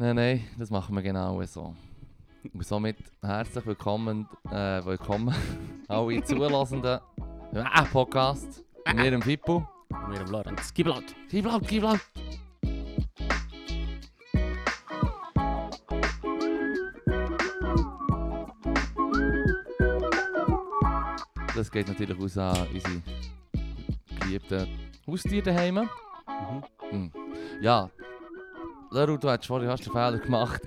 Nein, nein, das machen wir genau so. Und somit herzlich willkommen, äh, willkommen alle Zulassenden äh, Podcast. Mit mir im Fippo. Und wir im Lorenz. Gib laut. Gib laut, gib laut. Das geht natürlich aus an unsere geliebten Haustiere daheim. Mhm. Hm. Ja, Leru, du hast vorhin hast den Fehler gemacht,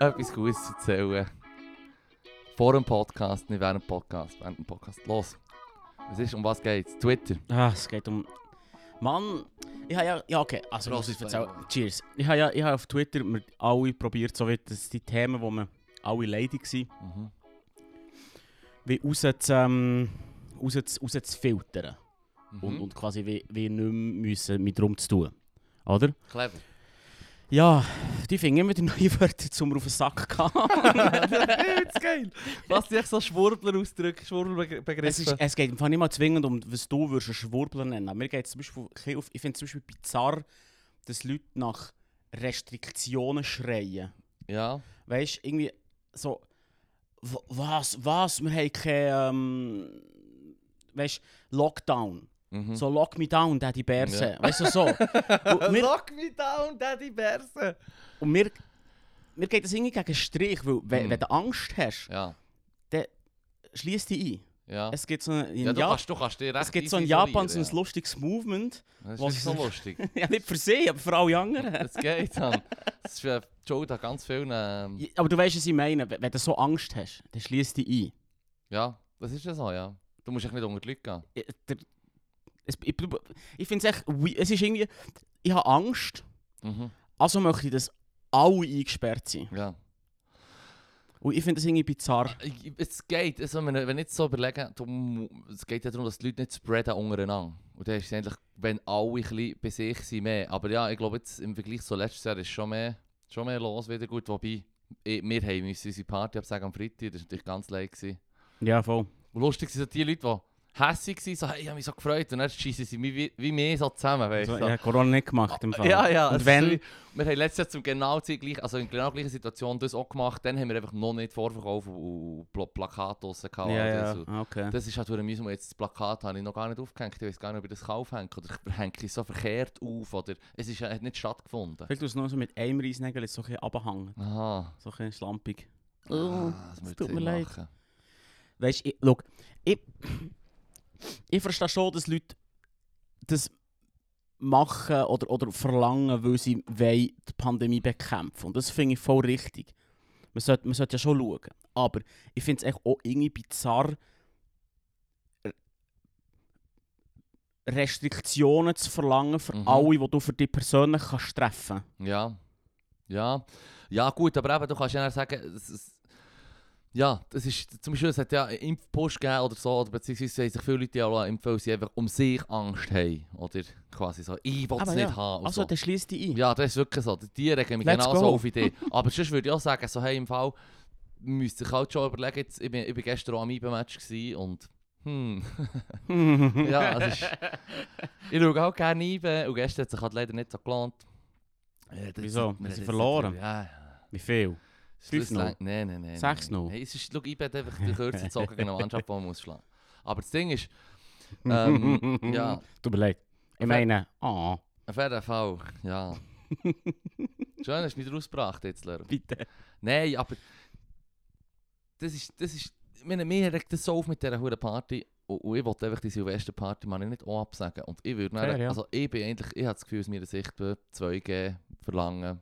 etwas Gutes zu erzählen. Vor dem Podcast, nicht während dem Podcast. Während dem Podcast. Los. Was ist, um was geht's? Twitter. Ah, es geht um... Mann, ich habe ja... Ja, okay, also los, ich erzähl. Cheers. Ich habe ja ich habe auf Twitter mir alle probiert, so wie das die Themen, wo wir alle leidig waren, Mhm. wie raus zu, ähm, raus, zu- raus zu filtern. Mhm. Und, und quasi wie, wie nicht mehr müssen mit drum zu tun. Oder? Clever. Ja, die finden immer die neuen Wörter, zum auf den Sack gehen. das ist geil. Was dich so Schwurbler ausdrückt, Es, Schwurbelbegriffe. ist, es geht Fall nicht mal zwingend um, was du würdest einen Schwurbler nennen. Mir geht zum Beispiel, auf- ich finde es zum Beispiel bizarr, dass Leute nach Restriktionen schreien. Ja. Weißt du, irgendwie so, was, was, wir haben kein, ähm, weißt Lockdown. Mhm. So, lock me down, Daddy Berse. Ja. Weißt du, so. mir, Lock me down, Daddy Berse. und mir, mir geht das irgendwie gegen den Strich, weil wenn, Mhm. wenn du Angst hast, Ja. schließ dich ein. Ja. Es gibt so ein, in ja, du, kannst, du kannst es gibt so in Japan so ein lustiges Movement. ja. Das was ist so lustig. ja, nicht für sie, aber für alle anderen. Das geht dann. Das ist für Joe da ganz vielen... Ähm, Ja, Aber du weißt, was ich meine. Wenn du so Angst hast, dann schließ dich ein. ja, das ist ja so, ja. Du musst echt nicht unter die Leute gehen. Ich, der, es, ich, ich finde es echt... Es ist irgendwie... Ich habe Angst, Mhm. also möchte ich, dass alle eingesperrt sind. Ja. Und ich finde das irgendwie bizarr. Ich- Es geht, also wenn, ich jetzt so überlege, du, es geht ja darum, dass die Leute nicht spreaden untereinander. Und dann ist es eigentlich, wenn alle ein bisschen bei sich sind, mehr. Aber ja, ich glaube jetzt im Vergleich zu letztes Jahr ist schon mehr, schon mehr los wieder gut. Wobei, ich, wir haben unsere Party absagen am Freitag, das war natürlich ganz leid. Gewesen. Ja, voll. Und lustig sind so die Leute, die hässig waren, so, hey, ich habe mich so gefreut. Und dann schießen sie mich wie, wie mehr so zusammen, weißt Also, du. ich habe Corona nicht gemacht im Fall. Ja, ja. Und es wenn... ist so wie- Wir haben letztes Jahr zum genau die gleiche, also in genau gleichen Situation das auch gemacht. Dann haben wir einfach noch nicht Vorverkauf und- Pla Plakate draussen gehabt. Ja, ja, so. okay. Das ist halt durch mühsam. Jetzt das Plakat habe ich noch gar nicht aufgehängt. Ich weiß gar nicht, ob ich das aufhänge. Oder ich hänge es so verkehrt auf. Oder es ist, hat nicht stattgefunden. Vielleicht tust du noch so mit einem Reisnägel so ein bisschen runterhängen. Aha. So ein bisschen schlampig. Ah, das es würde tut mir leid. machen. Weißt du, ich, schau, ich, ich verstehe schon, dass Leute das machen oder, oder verlangen, weil sie wollen die Pandemie bekämpfen. Und das finde ich voll richtig. Man sollte, man sollte ja schon schauen. Aber ich finde es echt auch irgendwie bizarr, Restriktionen zu verlangen für Mhm. alle, die du für dich persönlich kannst treffen Ja. Ja. Ja, gut, aber eben, du kannst ja sagen, es, es, ja, das ist, zum Beispiel, es hat ja einen Impfpush gegeben oder so, oder beziehungsweise haben sich viele Leute ja auch impfen, weil sie einfach um sich Angst haben. Oder quasi so, ich will es nicht ja, haben. Also, so. dann schließ dich ein. Ja, das ist wirklich so. Die regen mich Let's genauso go. auf Idee. Aber sonst würde ich auch sagen, so, hey, im Fall müsste ich halt schon überlegen, jetzt, ich, bin, ich bin gestern auch am IBE-Match und hm, ja, es ist, ich schaue auch gerne IBE und gestern hat sich halt leider nicht so gelohnt. Ja, das- Wieso? wir jetzt verloren? Ja, ja. Wie viel? Das 5-0? lang- Nein, nein, nein. 6-0? Hey, es ist, schau, IBE hat einfach die Kürze gezogen gegen eine Mannschaft, die man muss schlagen. Aber das Ding ist, ähm, ja, mir leid. Ich meine, ah, auf jeden Fall, ja. Schön, hast du nicht rausgebracht jetzt, Lerner. bitte. Nein, aber das ist, das ist, ich meine, mir regt das so auf mit dieser hohen Party und, ich wollte einfach die Silvesterparty mal nicht auch absagen und ich würde dann, ja. also ich bin eigentlich, ich habe das Gefühl aus meiner Sicht, wir 2G verlangen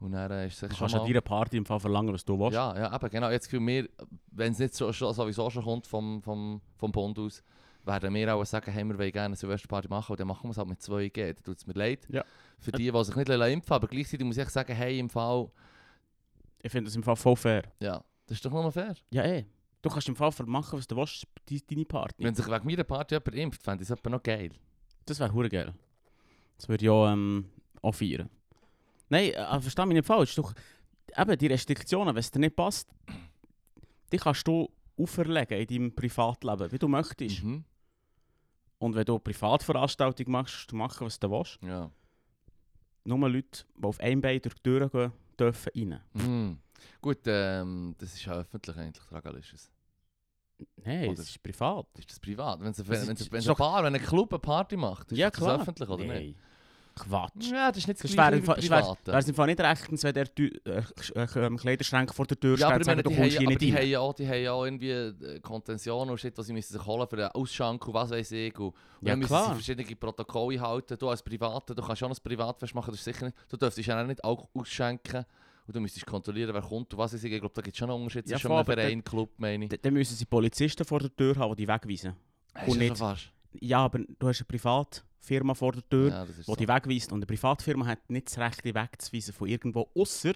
und dann äh, ist es Du schon kannst an mal, deiner Party im Fall verlangen, was du willst. ja, ja, eben genau, jetzt Gefühl, wir, wenn es nicht so, sowieso schon kommt vom, vom, vom Bund aus, werden wir auch sagen, hey, wir wollen gerne eine Silvesterparty machen und dann machen wir es halt mit 2G, dann tut es mir leid. Ja. Für die, die sich nicht impfen aber gleichzeitig muss ich sagen, hey, im Fall, Ich finde das im Fall voll fair. ja, das ist doch nur fair. Ja, eh. Du kannst im Fall machen, was du willst, die- deine Party. Wenn sich wegen meiner Party jemand impft, fände ich es noch geil. Das wäre geil. Das würde ich auch, ähm, auch feiern. Nein, äh, versteh mich nicht falsch. Doch, eben, die Restriktionen, wenn es dir nicht passt, die kannst du auferlegen in deinem Privatleben, wie du möchtest. Mhm. Und wenn du eine Privatveranstaltung machst, du machen, was du willst. Ja. nur Leute, die auf einem Bein durch die Tür gehen, dürfen rein. Mhm. Gut, ähm, das ist ja öffentlich eigentlich, Dragalisches. Nein, das ist privat. Ist das privat? Wenn es Das wenn, ist- wenn, ist wenn doch- ein Bar, wenn ein Club eine Party macht, ist ja, das klar. öffentlich, oder nicht? Quatsch. Ja, das ist nicht das Das gleiche wie. Wäre es im Fall nicht rechtens, wenn der äh, äh, ähm, Kleiderschrank vor der Tür Ja, steht aber und sagt, du die, kommst haben, hier nicht die, rein. haben ja auch, die haben ja auch irgendwie äh, Kontention und Shit, was sie müssen sich holen für den Ausschank und was weiß ich. Und, Ja, dann müssen klar. sie verschiedene Protokolle halten. Du als Privater, du kannst schon ein Privatfest machen, das ist sicher nicht. Du dürftest ja auch nicht auch ausschenken. Und du müsstest kontrollieren, wer kommt und was weiß ich. Ich glaube, da gibt es schon einen Unterschied Ja, zwischen voll, einem Verein, Club, meine ich. Dann müssen sie Polizisten vor der Tür haben, die die wegweisen. Hast und nicht-? Ja, aber du hast eine Privatfirma vor der Tür, Ja, die so. die wegweist. Und eine Privatfirma hat nicht das Recht, die wegzuweisen von irgendwo, ausser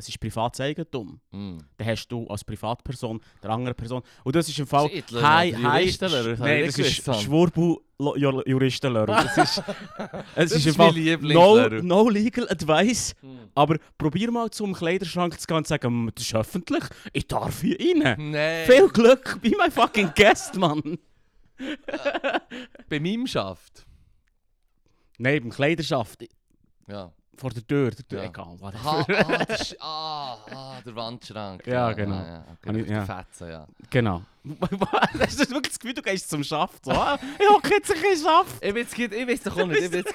es ist privates Eigentum. Mm. Dann hast du als Privatperson der andere Person. Und das ist im Fall... Hi, hi, Nein, das ist gewusst, Sam. Schwurbel-Juristenler. Das ist, es ist im Fall no, no legal advice. Hm. Aber probier mal zum Kleiderschrank zu gehen und zu sagen, «Mm, das ist öffentlich, ich darf hier rein. Nein, Viel Glück, be my fucking guest, Mann. bei meinem Schaft. Nein, beim Kleiderschaft, Ja. vor der Tür, der Tür Ja. egal. Ha, ah, das ist, ah, ah, der Wandschrank. Ja, genau. Ja, ja, okay, ich- ja. Fetzen, ja. Genau. Hast du wirklich das Gefühl, du gehst zum Schaft? So, ah, ich hocke jetzt ein bisschen Schaft. Ich weiß, ich weiß auch nicht.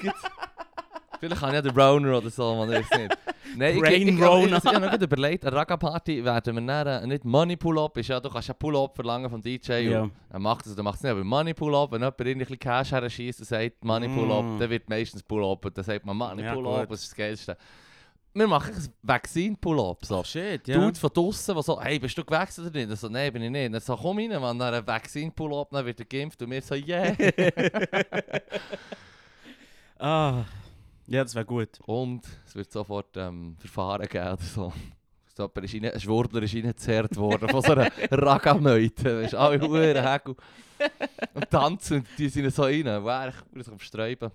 Ich Vielleicht kann ich ja den Browner oder so, man weiß nicht. Nein, ich, Brain ich, ich, ich, Rona. ich, ich habe noch überlegt, eine Raga-Party werden wir dann, äh, nicht Money Pull-Up, ist ja, du kannst ja Pull-Up verlangen vom DJ Ja. und er macht es oder macht es nicht, aber Money Pull-Up, wenn jemand ein bisschen Cash herschießt und sagt Money Pull-Up, Mm. dann wird meistens Pull-Up und dann sagt man Money Ja, Pull-Up, gut. das ist das Geilste. Wir machen ein Vaccine-Pull-Up, so. shit, Dude von draussen, der so, hey, bist du gewechselt oder nicht? Ich so, nein, bin ich nicht. Dann so, komm rein, man, dann ein Vaccine-Pull-Up, dann wird er geimpft und wir so, yeah. Ah, ja, das wäre gut. und es wird sofort ähm, Verfahren geben oder so. So, jemand ist rein, ein Schwurbler ist reingezerrt worden von so einer Ragameute. Weißt du, alle Huren, Hegel. Und tanzen, und die sind so rein. Und er ist am Sträuben.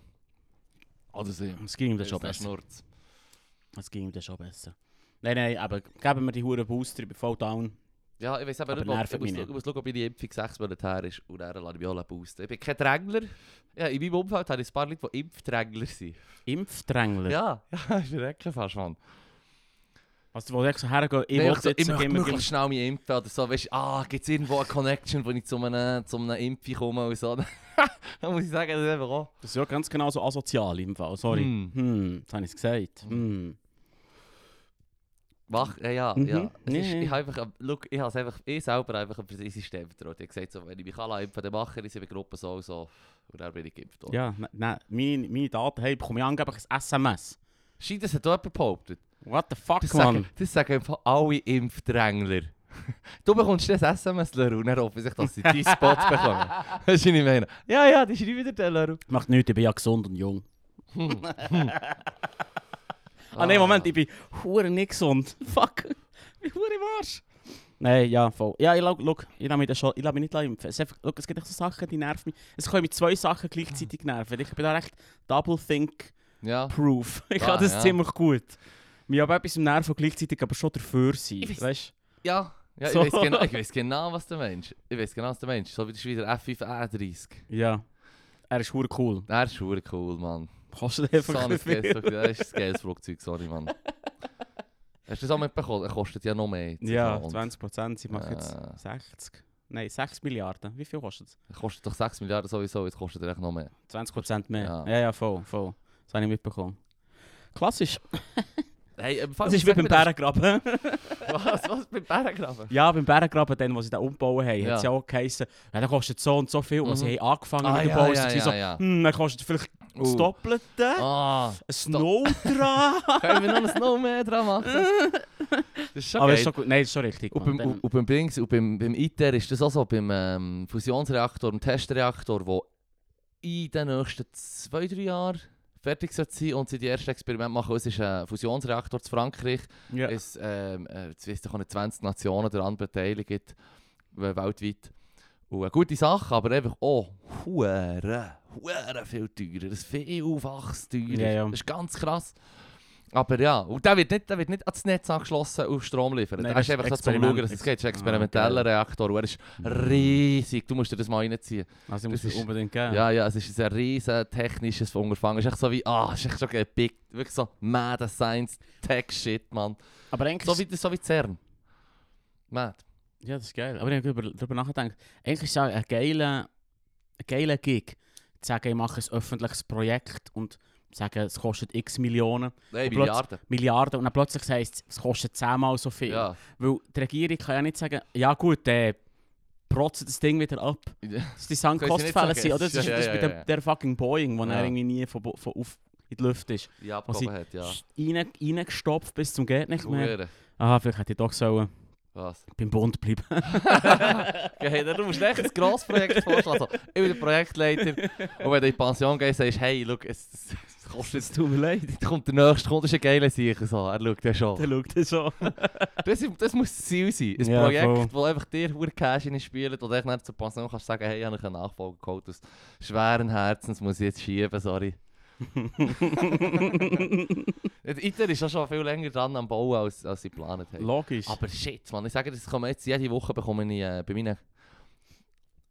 Oder sie. Es ging ihm dann schon besser. Es ging ihm dann schon besser. Nein, nein, aber geben wir die Huren Booster, ich bin voll down. Ja, ich weiß aber Aber nicht, ob, ich, muss, ich muss schauen, ob meine Impfung sechs Monate her ist und dann lasse ich mich auch boosten. Ich bin kein Drängler. Ja, in meinem Umfeld habe ich ein paar Leute, die Impfdrängler sind. Impfdrängler. Ja, ja, ist wirklich fast, Mann. Also, wo ich so hergehe, ich ich, so, jetzt ich möchte möglichst schnell mich impfen oder so. Weißt du, ah, gibt es irgendwo eine Connection, wo ich zu einem, zu einem Impfi komme und so. Dann muss ich sagen, das ist einfach auch. Das ist ja ganz genau so asozial im Fall, sorry. Hm. Hm, das habe ich gesagt. Hm. Wach, ja, ja. Mhm. ja. Es ist, Nee. ich habe einfach, look, ich habe einfach, ich selber einfach ein System vertraut. Ich habe gesagt, so, wenn ich mich kann impfen dann mache ich es in der Gruppe so und so. Und dann bin ich geimpft worden. Ja, nein, nein, meine, meine Daten hey, bekomme ich angeblich ein SMS. Scheint, das hat auch jemand behauptet. What the fuck, Das man? sagen, das sagen einfach alle Impfdrängler. Du bekommst das SMS, Leru, und dann hoffe ich, dass sie deinen Spot bekommen. Weißt du, was ich meine? Ja, ja, die schreiben wieder den, Leru. Macht nichts, ich bin ja gesund und jung. Ah nein, Moment, ich bin hure nicht gesund. Fuck. Ich bin hure im Arsch. Nein, ja, voll. Ja, ich, schau, ich lasse mich, schon, ich lasse mich nicht impfen. Es, einfach, schau, es gibt echt so Sachen, die nerven mich. Es können mich zwei Sachen gleichzeitig nerven. Ich bin da recht double think Ja. proof. Ich Ah, kann das ja. ziemlich gut. Mir aber etwas im Nerven gleichzeitig aber schon dafür sein. Ich weiss- Weißt Ja, ja So. ich, weiß genau, ich weiß genau, was du meinst. Ich weiß genau, was du meinst. So wie der Schweizer F5A30. du? Ja. Er ist hure cool. Der ist schon cool, Mann. Kostet So einfach ein ein viel. geiles, das ist ein geiles Flugzeug, sorry, Mann. Hast du das auch mitbekommen? Er kostet ja noch mehr. Ja, Und 20 Prozent. Sie machen jetzt Ja. 60. Nein, 6 Milliarden. Wie viel kostet es? Kostet doch 6 Milliarden sowieso, jetzt kostet er echt noch mehr. 20 Prozent mehr. Ja. Ja. ja, voll, voll. Das habe ich mitbekommen. Klassisch. Hey, ähm, Das ist wie beim Bärengraben. Was, was? Beim Bärengraben? ja, beim Bärengraben, dann, wo sie den umbauen haben, Ja. hat es ja auch geheißen, ja, der kostet so und so viel. Und Mhm. sie haben angefangen Ah, mit dem ja, Bau. ja, sie ja, so, ja. hm, dann kostet vielleicht das Uh. Doppelte. Ah, Ein Snow dran. können wir noch ein Snow mehr dran machen? Das ist schon Aber geil. ist schon gut. Nein, das ist schon richtig. Und beim, Dann- und beim, und beim, beim ITER ist das auch so, beim ähm, Fusionsreaktor, dem Testreaktor, der in den nächsten zwei, drei Jahren fertig sein und sie die ersten Experimente machen. Es ist ein Fusionsreaktor zu Frankreich. ja. Es ähm, äh, auch nicht, 20 Nationen daran beteiligt, äh, weltweit. Und eine gute Sache, aber einfach auch hure, hure viel teurer. Das ist vielfach teurer. Ja, ja. Das ist ganz krass. Aber ja, und der wird nicht, der wird nicht ans Netz angeschlossen auf Strom liefern. Nein, der das ist einfach so zum. Schauen, dass es geht. Das ist ein Ah, experimenteller geil. Reaktor und er ist riesig. Du musst dir das mal reinziehen. Also ich Das muss es ist- unbedingt geben. Ja, ja, es ist ein riesen technisches Unterfangen. Es ist echt so wie, ah, es ist echt so ein Big, wirklich so mad Science Tech Shit, Mann. Aber eigentlich... So wie, so wie CERN. Mad. Ja, das ist geil. Aber ich habe darüber, nachgedacht. Eigentlich ist es auch ein geiler, ein geiler Gig, zu sagen, ich mache ein öffentliches Projekt und sagen, es kostet x Millionen, Nein, Milliarden. Milliarden und dann plötzlich heisst es, es kostet zehnmal so viel. Ja. Weil die Regierung kann ja nicht sagen, ja gut, äh, protzt das Ding wieder ab. Das ist die sagen. sind, oder? Das ist, Ja, das ist ja, bei ja, der, der fucking Boeing, wo er irgendwie nie von, von auf in die Luft ist. Ja, abgehoben hat, ja. Rein, reingestopft bis zum geht nicht mehr. Hure. Ah, vielleicht hätte ich doch sollen Was? beim Bund bleiben. Okay, du musst echt ein grosses Projekt vorschlagen. Also, ich bin der Projektleiter und wenn du in die Pension gehst, sagst du, hey, look, es, es, es kostet jetzt... tut mir leid. Jetzt kommt der nächste Kunde, ist ein geiler Sicher. So. Er schaut ja schon. Der schaut das so. Das, ist- das muss das Ziel sein. Ein Ja, Projekt, voll. wo einfach dir hure Cash spielt und dann zur Pension kannst sagen, hey, ich habe einen Nachfolger geholt aus schweren Herzens, muss ich jetzt schieben, sorry. ITER ist ja schon viel länger dran am Bauen, als, als sie geplant haben. Logisch. Aber shit, man, ich sage, das kommen jetzt jede Woche bekomme ich äh, bei meinen...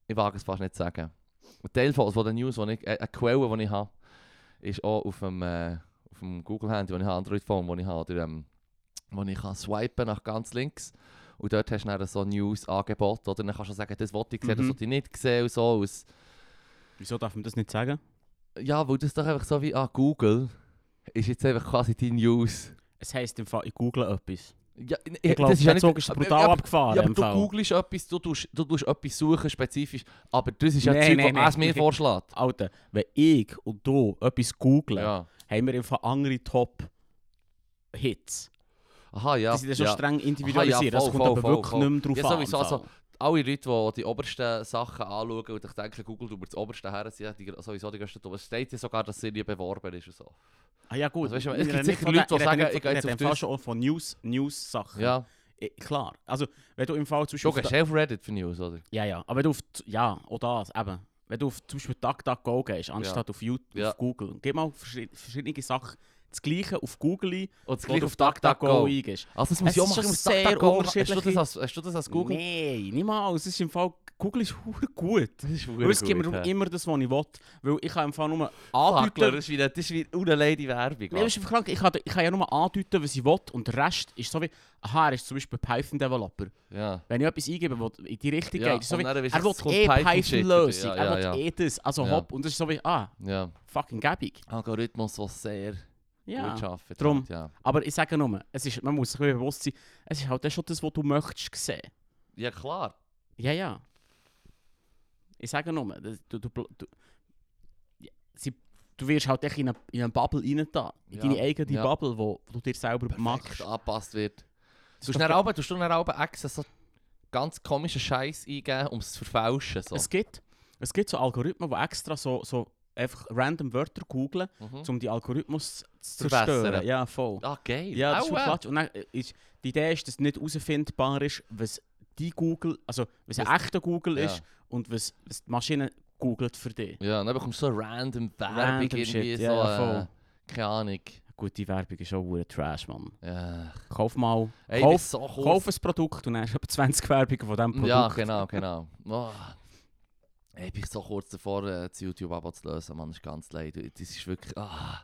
Ich wage es fast nicht zu sagen. Ein Teil von, von den News, die ich, äh, eine Quelle, die ich habe, ist auch auf dem, äh, auf dem Google-Handy, das ich habe, Android-Phone, das ich habe, oder, ähm, wo ich kann swipen nach ganz links. Und dort hast du dann so News-Angebot, oder? Dann kannst du sagen, das wollte ich sehen, das Mhm. wollte ich nicht sehen und so. Aus, Wieso darf man das nicht sagen? Ja, weil das doch einfach so wie, ah, Google ist jetzt einfach quasi die News. Es heisst im Fall, ich google etwas. Ja, ich, Ich glaube, das ja Zug ist aber- brutal ja, abgefahren. Ja, aber du googelst etwas, du tust, du tust etwas suchen, spezifisch. Aber das ist ja das Zeug, nein, was nein. mir vorschlägt. Alter, wenn ich und du etwas googlen, Ja. haben wir Fall andere Top-Hits. Aha, ja. die sind ja schon ja. streng individualisiert. Aha, ja, das voll, kommt aber voll, wirklich voll, nicht mehr drauf Ja, an. sowieso, im also-. Alle Leute, die die obersten Sachen anschauen und ich denke, Google über das oberste her sind, die sowieso die größten. Es steht ja sogar, dass sie nie beworben ist und so. ah ja gut, Also, weißt du, es gibt sicher Leute, die sagen, ich gehe jetzt auf das. schon von News, News-Sachen. Ja. Eh, Klar, also wenn du im Fall zum Du Beispiel... gehst auf Reddit für News, oder? Ja, ja, aber wenn du auf... Ja, auch das, eben. Wenn du auf zum Beispiel DuckDuckGo gehst, anstatt auf, YouTube, Ja. auf Google, gib mal verschi- verschiedene Sachen, das Gleiche auf Google Und das gleiche auf DuckDuckGo. eingehst. Also das muss Es ich auch ist machen. sehr DuckDuckGo. Hast du das als, hast du das als Google? Nein, niemals. Es ist im Fall... Google ist hure gut. Das ist es gibt mir immer das, was ich will. Weil ich kann im Fall nur andeuten... das ist wie, das ist wie eine Lady Werbung. Das ist krank. Ich kann, ich kann ja nur andeuten, was ich will. Und der Rest ist so wie... Aha, er ist zum Beispiel Python-Developer. Ja. Wenn ich etwas eingebe, was in die Richtung Ja, geht, ist so wie, er will es eh Python-Lösung. er will eh das. Also hopp. Und das ist so wie, ah, fucking gäbig. Algorithmus, der sehr Ja. gut arbeitet. Drum. halt, Ja. Aber ich sage nur, es ist, man muss sich bewusst sein, es ist halt auch schon das, was du möchtest sehen. ja, klar. Ja, ja. Ich sage nur, das- du, du, du, sie, du wirst halt echt in eine, in eine Bubble rein da. In Ja, deine eigene ja. Bubble, wo, wo du dir selber Perfekt machst. angepasst wird. Das Du hast dann du dann auch extra so ganz komischen Scheiß eingeben, um es zu verfälschen. So. Es gibt, es gibt so Algorithmen, die extra so, so einfach random Wörter googlen, Mhm. um die Algorithmus zu zerstören. Ja, voll. Ah, geil. Ja, das Au, ist. Quatsch. Und dann ist, die Idee ist, dass nicht herausfindbar ist, was die Google, also was ein Was- echter Google Ja. ist und was, was die Maschine googelt für dich. Ja, dann bekommst du so random Werbung Random irgendwie shit, so, ja, äh, voll. keine Ahnung. Gut, die Werbung ist auch hure Trash, Mann. Ja. Kauf mal, Ey, kauf, so kauf ein Produkt und dann hast du etwa 20 Werbungen von diesem Produkt. Ja, genau, genau. Oh. Ich bin so kurz davor, äh, das YouTube-Abo zu lösen, Mann. Das ist ganz leid. Das ist wirklich... Ah.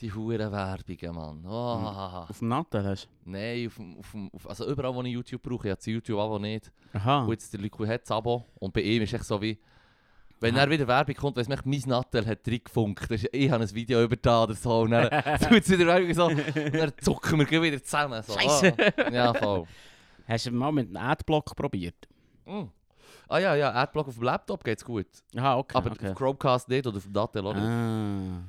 Die huren Werbungen, Mann. Oh. Auf dem Nattel hast Nein, auf, auf, auf, also überall, wo ich YouTube brauche, ich habe das YouTube-Abo nicht. du? Aha. Und jetzt der Liquid hat das Abo. Und bei ihm ist echt so wie... Wenn er wieder Werbung kommt, weiss man, mein Nattel hat reingefunkt. Ich habe ein Video über da oder so. Und dann tut es wieder Werbung so. Und dann zucken wir wieder zusammen. So. Scheisse. Ah. Ja, voll. Hast du mal mit einem Adblock probiert? Mm. Ah ja, ja, Adblock auf dem Laptop geht's gut. Aha, okay. Aber okay. auf Chromecast nicht oder auf dem auch nicht. Ah.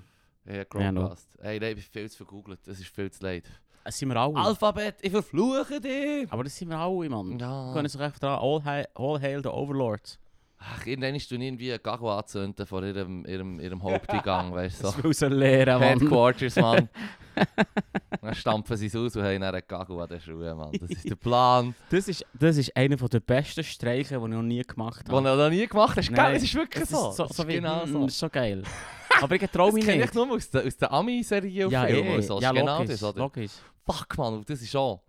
Ja, Ja, Chromecast. Ey, nein, ich bin viel zu vergoogelt. Das ist viel zu leid. Das sind wir alle. Alphabet, ich verfluche dich! Aber das sind wir alle, Mann. Ja. Können sich einfach dran, all, hail, all hail the Overlords. Ach, irgendwann ist du irgendwie ein Gago anzünden vor ihrem, ihrem, ihrem Haupteingang, weißt du. Das So. will so lehren, Mann. Headquarters, Mann. dann stampfen sie es aus und haben einen Gago an den Schuhen, Mann. Das ist der Plan, Das ist, das ist einer der besten Streiche, die ich noch nie gemacht den habe. du noch nie gemacht hast. Nein, Gell, es ist wirklich Das so. ist so, Das so ist wie, genau mm, so. Das ist so geil. Aber ich traue Das mich kenne nicht. ich nur aus den, aus den Ami-Serien Ja, eh. und so. Das ja ist genau logisch, das, oder? logisch. Fuck, man, das ist schon...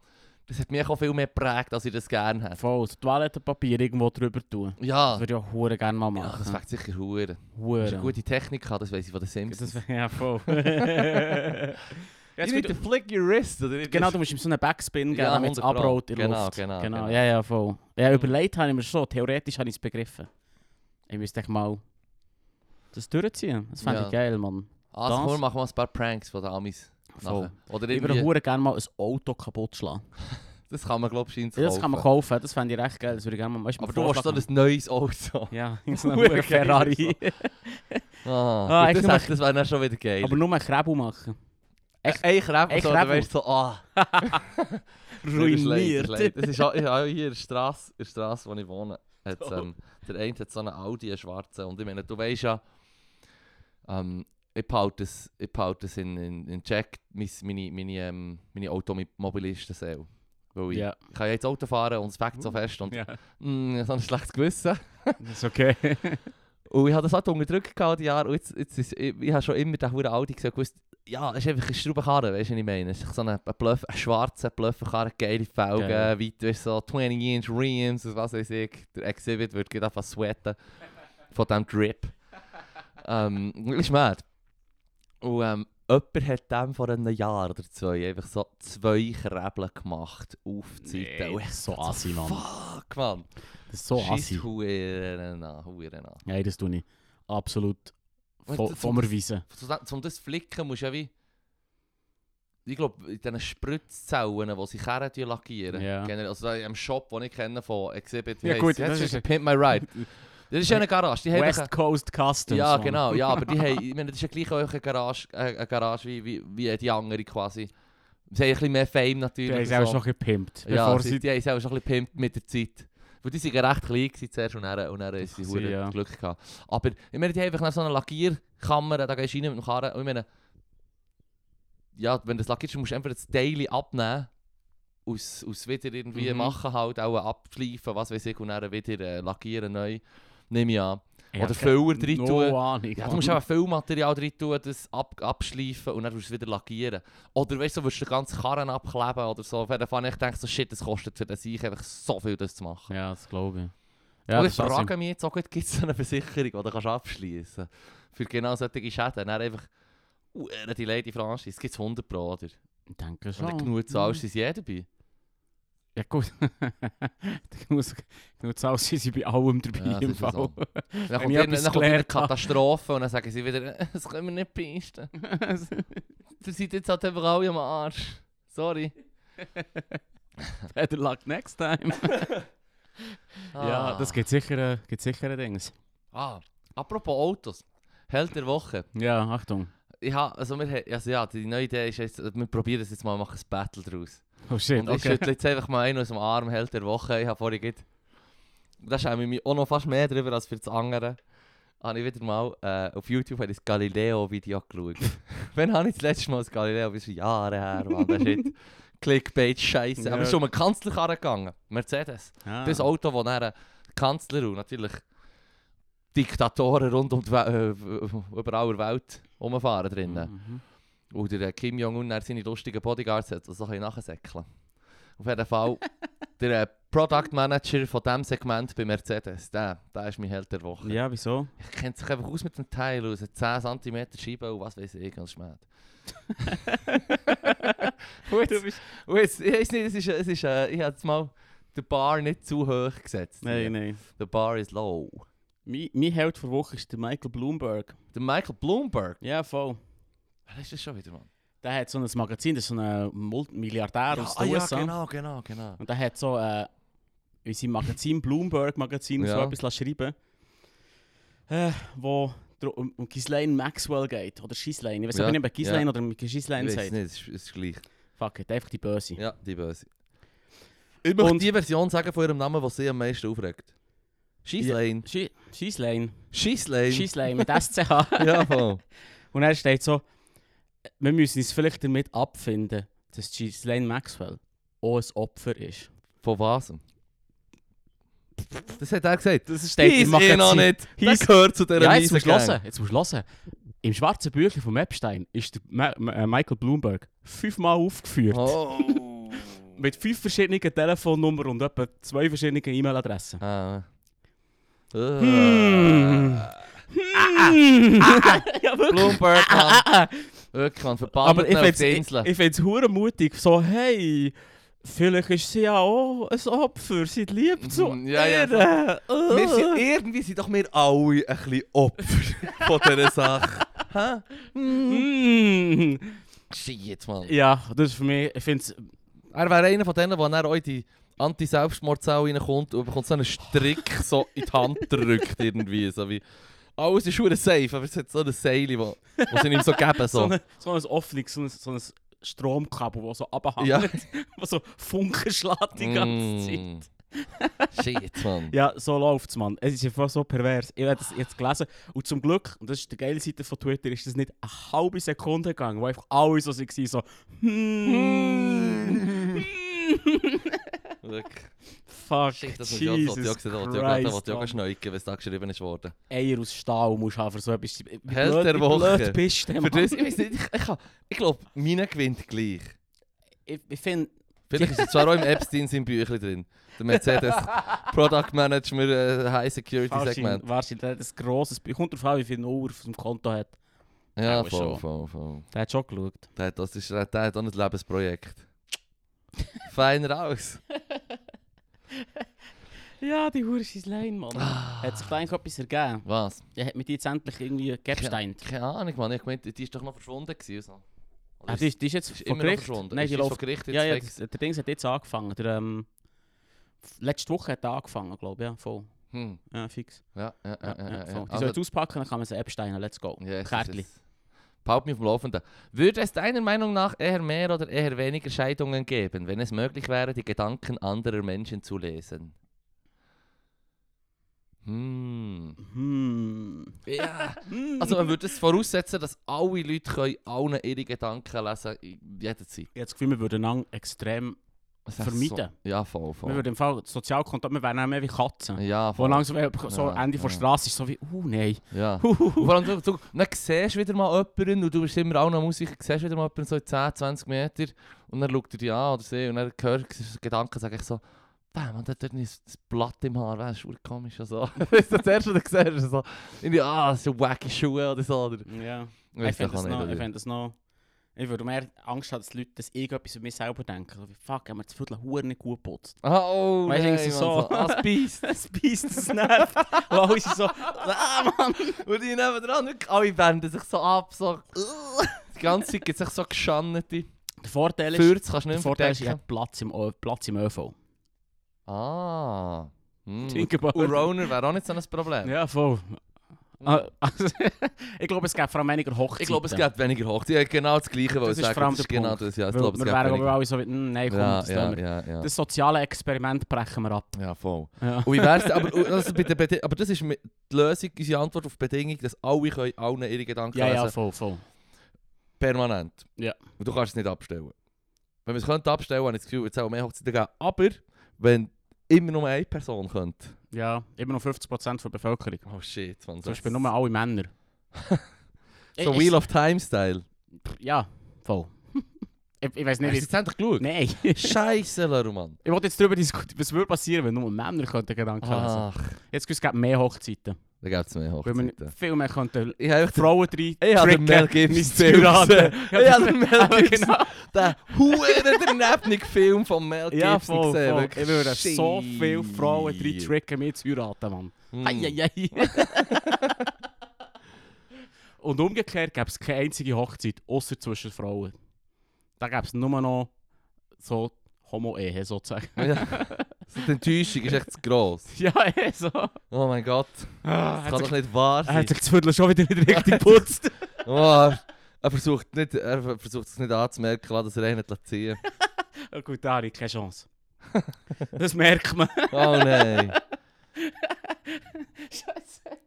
Das hat mich auch viel mehr geprägt, als ich das gerne hätte. Voll, das Toilettenpapier irgendwo drüber tun. Ja, Das würde ich auch hure gerne mal ja machen. das wäre sicher Huren. Das ist eine gute Technik, das weiss ich von den Das Simpsons. wär- ja, voll. Jetzt wieder- flick your wrist, oder? Genau, du musst ihm so einen Backspin geben, Ja, damit es 100 Pro. abrollt in der Genau, Luft. genau, genau. genau. Ja, ja, voll. Ja, überlegt habe ich mir schon. Theoretisch habe ich es begriffen. Ich müsste mal das durchziehen. Das fände Ja. ich geil, Mann. Also, Das- machen wir ein paar Pranks von den Amis. Voll. Oder irgendwie, hure gerne mal ein Auto kaputt schlagen. das kann man, glaube ich, scheint's Ja, das kann man kaufen. kaufen, das fände ich recht geil. Das würde ich gerne mal weißt, Aber du hast so ein neues Auto. Ja, so geil, Ferrari. Ah, Ah, das, hat- das wäre dann schon wieder geil. Aber nur einen Krebel machen. echt, ein Krebel, ein so, Krebel. du so, ah. Ruiniert. Das ist, das auch, hier in der Straße, in der Straße, wo ich wohne. Hat, ähm, der eine hat so einen Audi, einen schwarzen. Und ich meine, du weißt ja, ähm, ich behalte es, ich behalte es in, in, in Check, meine, meine, ähm, meine Automobilisten-Seele. Weil ich, ich kann ja jetzt Auto fahren und es fängt so fest und mm, ich habe ein schlechtes Gewissen. das ist okay. Und ich habe das halt unterdrückt gehabt, die Jahre. Und jetzt, jetzt ist, ich, ich habe schon immer den verdammten Audi gesehen gewusst, ja, es ist einfach ein Schraubenkarren, weißt du, was ich meine? Es ist so ein, ein, Bluff, ein schwarzer Blufferkarren, geile Felgen, Geil. weit, weißt so 20-inch Rims, und was weiß ich. Der Exhibit gerade einfach sweaten von diesem Drip. ähm, ist mad. Und ähm, jemand hat dem vor einem Jahr oder zwei einfach so zwei Krebel gemacht auf die Seite. Nee, so assi, Mann. Fuck, Mann. Das ist so assi. Huren an, Huren an. Nein, das tue ich. Absolut mir weisen. Um, das zu flicken musst du ja wie... Ich glaube, in diesen Spritzzellen, die sich Kerren lackieren. Generell, also im Shop, den ich kenne von Exhibit, Ja, gut, das ist ist- Pimp My Ride. Das ist ja eine Garage. Die haben West einfach- Coast Customs. ja, Mann. genau. Ja, aber die haben, ich meine, das ist ja gleich auch eine Garage, äh, eine Garage wie, wie, wie die andere quasi. Sie haben ein bisschen mehr Fame natürlich. Die haben sie auch so. schon gepimpt. Ja, bevor sie, sie... die haben sie auch schon ein bisschen gepimpt mit der Zeit. Weil die waren recht klein gewesen zuerst und dann, und dann ist sie Sie, hure ja. Glück gehabt. Aber ich meine, die haben einfach so eine Lackierkammer, da gehst du rein mit dem Karren und ich meine, ja, wenn du das lackierst, musst du einfach das Teil abnehmen, aus, aus wieder irgendwie Mhm. machen halt, auch abschleifen, was weiß ich, und dann wieder äh, lackieren neu, nehme ich an. Ich Oder Füller drin no tun. Ahnung. Ja, du musst auch Füllmaterial drin tun, das ab, abschleifen und dann musst du es wieder lackieren. Oder weißt du, willst du den ganzen Karren abkleben oder so. Auf jeden Fall, ich denke so, shit, das kostet für den Sieg einfach so viel, das zu machen. Ja, das glaube ich. Ja, und ich frage mich jetzt auch, gibt es so eine Versicherung, die du kannst abschließen kannst? Für genau solche Schäden. Dann einfach, uh, die Lady Franchise, es gibt 100 Pro, oder? Ich denke schon. du genug zahlst, ist jeder dabei. Ja gut. genug, zahlst sind sie bei allem dabei Ja, im Fall. so. Dann kommt, etwas dann kommt habe. Katastrophe und dann sagen sie wieder, das können wir nicht beisten. Ihr seid jetzt halt einfach alle am Arsch. Sorry. Better luck next time. Ja, das gibt sicher, äh, gibt sicher ein Dings. Ah, apropos Autos. Held der Woche. Ja, Achtung. Ich ha, also wir, also ja, die neue Idee ist jetzt, wir probieren es jetzt mal, machen ein Battle draus. Oh shit, Und ich okay. schüttle jetzt einfach mal einen aus dem Arm, Held der Woche. Ich habe vorhin gerade, da schäme ich mich auch noch fast mehr drüber als für das andere. Habe ich wieder mal äh, auf YouTube habe ich das Galileo-Video geschaut. Wann habe ich das letzte Mal das Galileo? Das ist Jahre her, Mann. Das shit. Clickbait-Scheiße. Ja. Aber es ist um einen Kanzlerkarren gegangen. Mercedes. Ah. Das Auto, das dann Kanzler und natürlich Diktatoren rund um die Wel äh, überall der Welt rumfahren drinnen. Mhm. Und der Kim Jong-un dann seine lustigen Bodyguards hat, die so nachsäckeln Auf jeden Fall, der äh, Product Manager von diesem Segment bei Mercedes, der, der ist mein Held der Woche. Ja, wieso? Ich kennt sich einfach aus mit dem Teil, aus 10 cm Scheibe und was weiß ich, ganz schmäh. und jetzt, und jetzt, ich weiß nicht, es ist, es ist, äh, ich habe jetzt mal den Bar nicht zu hoch gesetzt. Nein, nein. The bar is low. Mein, mein Held für Woche ist der Michael Bloomberg. Der Michael Bloomberg. Ja, voll. Wer ist das schon wieder, Mann? Der hat so ein Magazin, das ist so ein Mul- Milliardär aus ah, den ja, USA. genau, genau, genau. Und der hat so äh, seinem Magazin, Bloomberg Magazin, so Ja. etwas lassen schreiben äh, wo um, um Ghislaine Maxwell geht. Oder Ghislaine. Ich weiß Ja, nicht, ob Ghislaine ja. oder Ghislaine Ich weiß sagt. nicht, es ist, es ist gleich. Fuck it, einfach die Böse. Ja, die böse. Ich möchte Und- die Version sagen von ihrem Namen, die sie am meisten aufregt. Ghi- Ghislaine. Ghislaine. Ghislaine mit SCH. Ja, voll. Und er steht so, wir müssen uns vielleicht damit abfinden, dass Ghislaine Maxwell auch ein Opfer ist. Von was? Das hat er gesagt. Das steht im eh noch nicht. Der Hieß- gehört zu dieser Ja, jetzt musst hören. Jetzt musst du hören. Im schwarzen Büchlein von Epstein ist der Ma Ma äh, Michael Bloomberg fünfmal aufgeführt. Oh. Mit fünf verschiedenen Telefonnummern und etwa zwei verschiedenen E-Mail-Adressen. ah. Hm. Äh. ja, wirklich. Bloomberg, Ah, ah, ah. Wirklich, man. Aber Verbannt ich auf die ich, Insel. ich find's hure mutig, so hey, vielleicht ist sie ja auch ein Opfer, sie liebt zu Mhm, ja, ja, ihr. Wir sind, irgendwie sind doch wir alle ein bisschen Opfer von dieser Sache. Hä? Mm. Shit, Mann. Ja, das ist für mich, ich finde es, Er wäre einer von denen, der dann auch in die Anti-Selbstmordzelle reinkommt und bekommt so einen Strick so in die Hand gedrückt irgendwie. So wie, alles ist schon safe, aber es hat so eine Seile, wo, wo sie ihm so geben. so, So. ein, so ein offenes, so ein, so ein Stromkabel, das so abhängt, Ja. was so Funken schlägt die ganze Zeit. Mm. Shit, Mann. Ja, so läuft's, Mann. Es ist einfach so pervers. Ich habe das jetzt gelesen. Und zum Glück, und das ist die geile Seite von Twitter, ist das nicht eine halbe Sekunde gegangen, wo einfach alle so waren, so hmm. Wirklich. Fuck, Shit, das muss Jesus ich auch Mann. schneuken, wenn es da geschrieben ist worden. Eier aus Stahl musst du haben für so etwas. Wie Held blöd- der Woche. blöd bist du, Für das, ich weiß nicht, ich, ich, ich glaube, meine gewinnt gleich. Ich, ich finde... Vielleicht ist es zwar auch im Epstein sein Büchlein drin. Der Mercedes Product Management äh, High Security Wahrscheinlich, Segment. wahrscheinlich, der hat ein grosses... Kommt darauf an, wie viel Uhr auf dem Konto hat. Ja, voll, schon. voll, voll. Der hat schon geschaut. Der das ist, der hat auch ein Lebensprojekt. Feiner aus. Ja, die Hure ist Lein, Mann. Ah. Hat sich da eigentlich etwas ergeben? Was? Der hat mit dir jetzt endlich irgendwie gepsteint. Keine Ahnung, Mann. Ich meinte, die ist doch noch verschwunden gewesen. So. Ah, die, ist- die ist jetzt ist vor immer noch Gericht? verschwunden. Nein, die jetzt läuft... vor Gericht jetzt Ja, ja, das, der Dings hat jetzt angefangen. Der, ähm, letzte Woche hat er angefangen, glaube ich. Ja, voll. Hm. Ja, fix. Ja, ja, ja, Ja, ja. ja, ja. Die soll jetzt auspacken, dann kann man sie Epstein. Let's go. ja, es ist- Kärtli. es- Behalt mich auf dem Laufenden. Würde es deiner Meinung nach eher mehr oder eher weniger Scheidungen geben, wenn es möglich wäre, die Gedanken anderer Menschen zu lesen? Hm. Hm. Ja. Also man würde es voraussetzen, dass alle Leute können allen ihre Gedanken lesen jederzeit. Ich habe das Gefühl, wir würden extrem... Ist Vermeiden. So, ja, voll, Wir voll. würden im Fall Sozialkontakt... Wir wären auch mehr wie Katzen. Ja, Wo voll. langsam äh, so Ja, Ende der ja. Straße ist so wie... Uh, nein. Ja. Und vor allem, du, du dann siehst du wieder mal jemanden und du bist immer auch noch Musiker, siehst wieder mal jemanden so in 10, 20 Meter und dann schaut er dich an oder sie und dann hörst du Gedanken, sage ich so, «Bäh, man, der hat dort nicht das Blatt im Haar, das ist voll komisch und so.» Das ist das Erste, was du siehst, so, «Ah, so wacky Schuhe» oder so. Oder, Ja. ich Ich finde das, noch, ich find das noch... Ich würde mehr Angst haben, dass Leute dass irgendetwas über mich selber denken. So wie, fuck, haben wir das Viertel Huren nicht gut geputzt. Ah, oh, Weißt Mann, so. so, «Ah, das Biest!» Das beißt, das nervt. Und alle sind so, ah Mann. Und die nehmen dran, alle wenden sich so ab, so... Die ganze Zeit gibt es sich so geschannete Der Vorteil ist, Fürz, kannst du nicht Vorteil ist, ich habe Platz im, Platz im ÖV. Ah. Hm. Think about Und. Roner wäre auch nicht so ein Problem. Ja, voll. Ah, Also, ich glaube, es gibt vor allem weniger Hochzeiten. Ich glaube, es gibt weniger Hochzeiten. Ja, genau das Gleiche, was ich sage. Das ist genau das. Ja, ich glaube, es wir wären aber alle so wie, hm, nein, komm, Ja, das, ja, ja, ja. das soziale Experiment brechen wir ab. Ja, voll. Ja. Und wie wär's, aber, also bei der aber das ist die Lösung, unsere Antwort auf die Bedingung, dass alle können allen ihre Gedanken ja, ja, lesen. voll, voll. Permanent. Ja. Und du kannst es nicht abstellen. Wenn wir es könnte abstellen, habe ich das Gefühl, es soll mehr Hochzeiten geben. Aber wenn immer nur eine Person könnte. Ja, immer noch 50% der Bevölkerung. Oh shit, man. Zum Beispiel nur alle Männer. So Ich- Wheel of Time-Style. Ja, voll. ich ich weiß Hast du nicht, jetzt endlich geschaut? Nein. Scheiße, Leru, Mann. ich wollte jetzt darüber diskutieren, was würde passieren, wenn nur Männer könnten Gedanken lesen. Ach, Jetzt gibt es mehr Hochzeiten. Da gibt es mehr Weil man Hochzeiten. viel mehr könnten Ich habe Frauen rein Ich habe den Mel Gibson Film gesehen. Ich habe den Mel Gibson, genau. den der Film von Mel Gibson Ja, voll, gesehen. voll. Ich würde so viele Frauen drin tricken, mich zu heiraten, Mann. Mm. Eieiei. Und umgekehrt gäbe es keine einzige Hochzeit, außer zwischen Frauen. Da gäbe es nur noch so Homo-Ehe sozusagen. Ja. Die Enttäuschung ist echt zu gross. ja, eh so. Oh mein Gott, Ah, das kann doch nicht wahr er hat sich das Viertel schon wieder nicht richtig geputzt. Oh, er, versucht nicht, er versucht es nicht anzumerken, dass er einen nicht ziehen oh, gut, ich keine Chance. Das merkt man. Oh nein. Scheiße.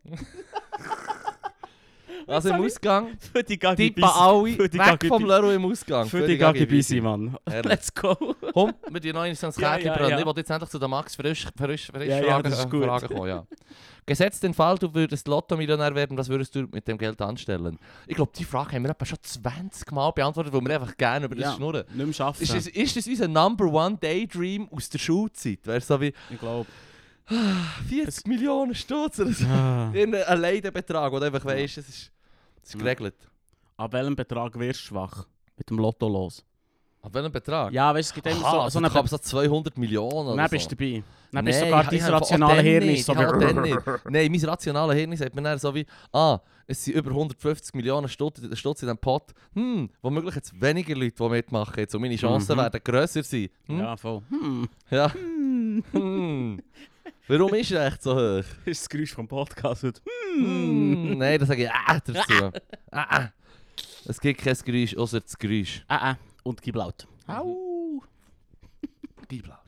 Also im. Ausgang, Für die Gagi tippen alle weg vom Leroy im Ausgang. Für die Gagi Busy, Mann. Let's go. Komm, wir die noch ins Ja, Kärtchen ja, brennen. ja. Ich wollte jetzt endlich zu den Max frisch, frisch, frisch Ja, ja, Fragen, ist äh. Fragen kommen. Ja. Gesetzt den Fall, du würdest Lotto-Millionär werden, was würdest du mit dem Geld anstellen? Ich glaube, die Frage haben wir etwa schon 20 Mal beantwortet, weil wir einfach gerne über das Ja. schnurren. Nicht mehr arbeiten. Ist das, ist das unser Number One Daydream aus der Schulzeit? Wäre so wie ich glaube. 40 Millionen Stutz oder so. Ah. Irgendein Leidenbetrag, wo du einfach weisst, es ist, es ist Ja. geregelt. An welchem Betrag wirst du schwach? Mit dem Lotto los. Ab welchem Betrag? Ja, weißt du, es gibt immer Aha, so, also so ich eine habe so 200 Millionen oder Dann so. bist du dabei. Dann bist du Nein, sogar ich- dein ich habe- rationale auch dann Hirn nicht, ist so nicht. Nein, mein rationales Hirn sagt mir dann so wie, ah, es sind über 150 Millionen Stutz, Stutz in diesem Pot. Hm, womöglich jetzt weniger Leute, die mitmachen jetzt und meine Chancen Mhm. werden grösser sein. Hm? Ja, voll. Hm. Ja. Hm. Warum ist er echt so hoch? Das ist das Geräusch vom Podcast heute. Hm. Nein, da sage ich ah dazu. ah, ah. Es gibt kein Geräusch, außer das Geräusch. Ah, ah. Und gib laut. Au. Gib laut.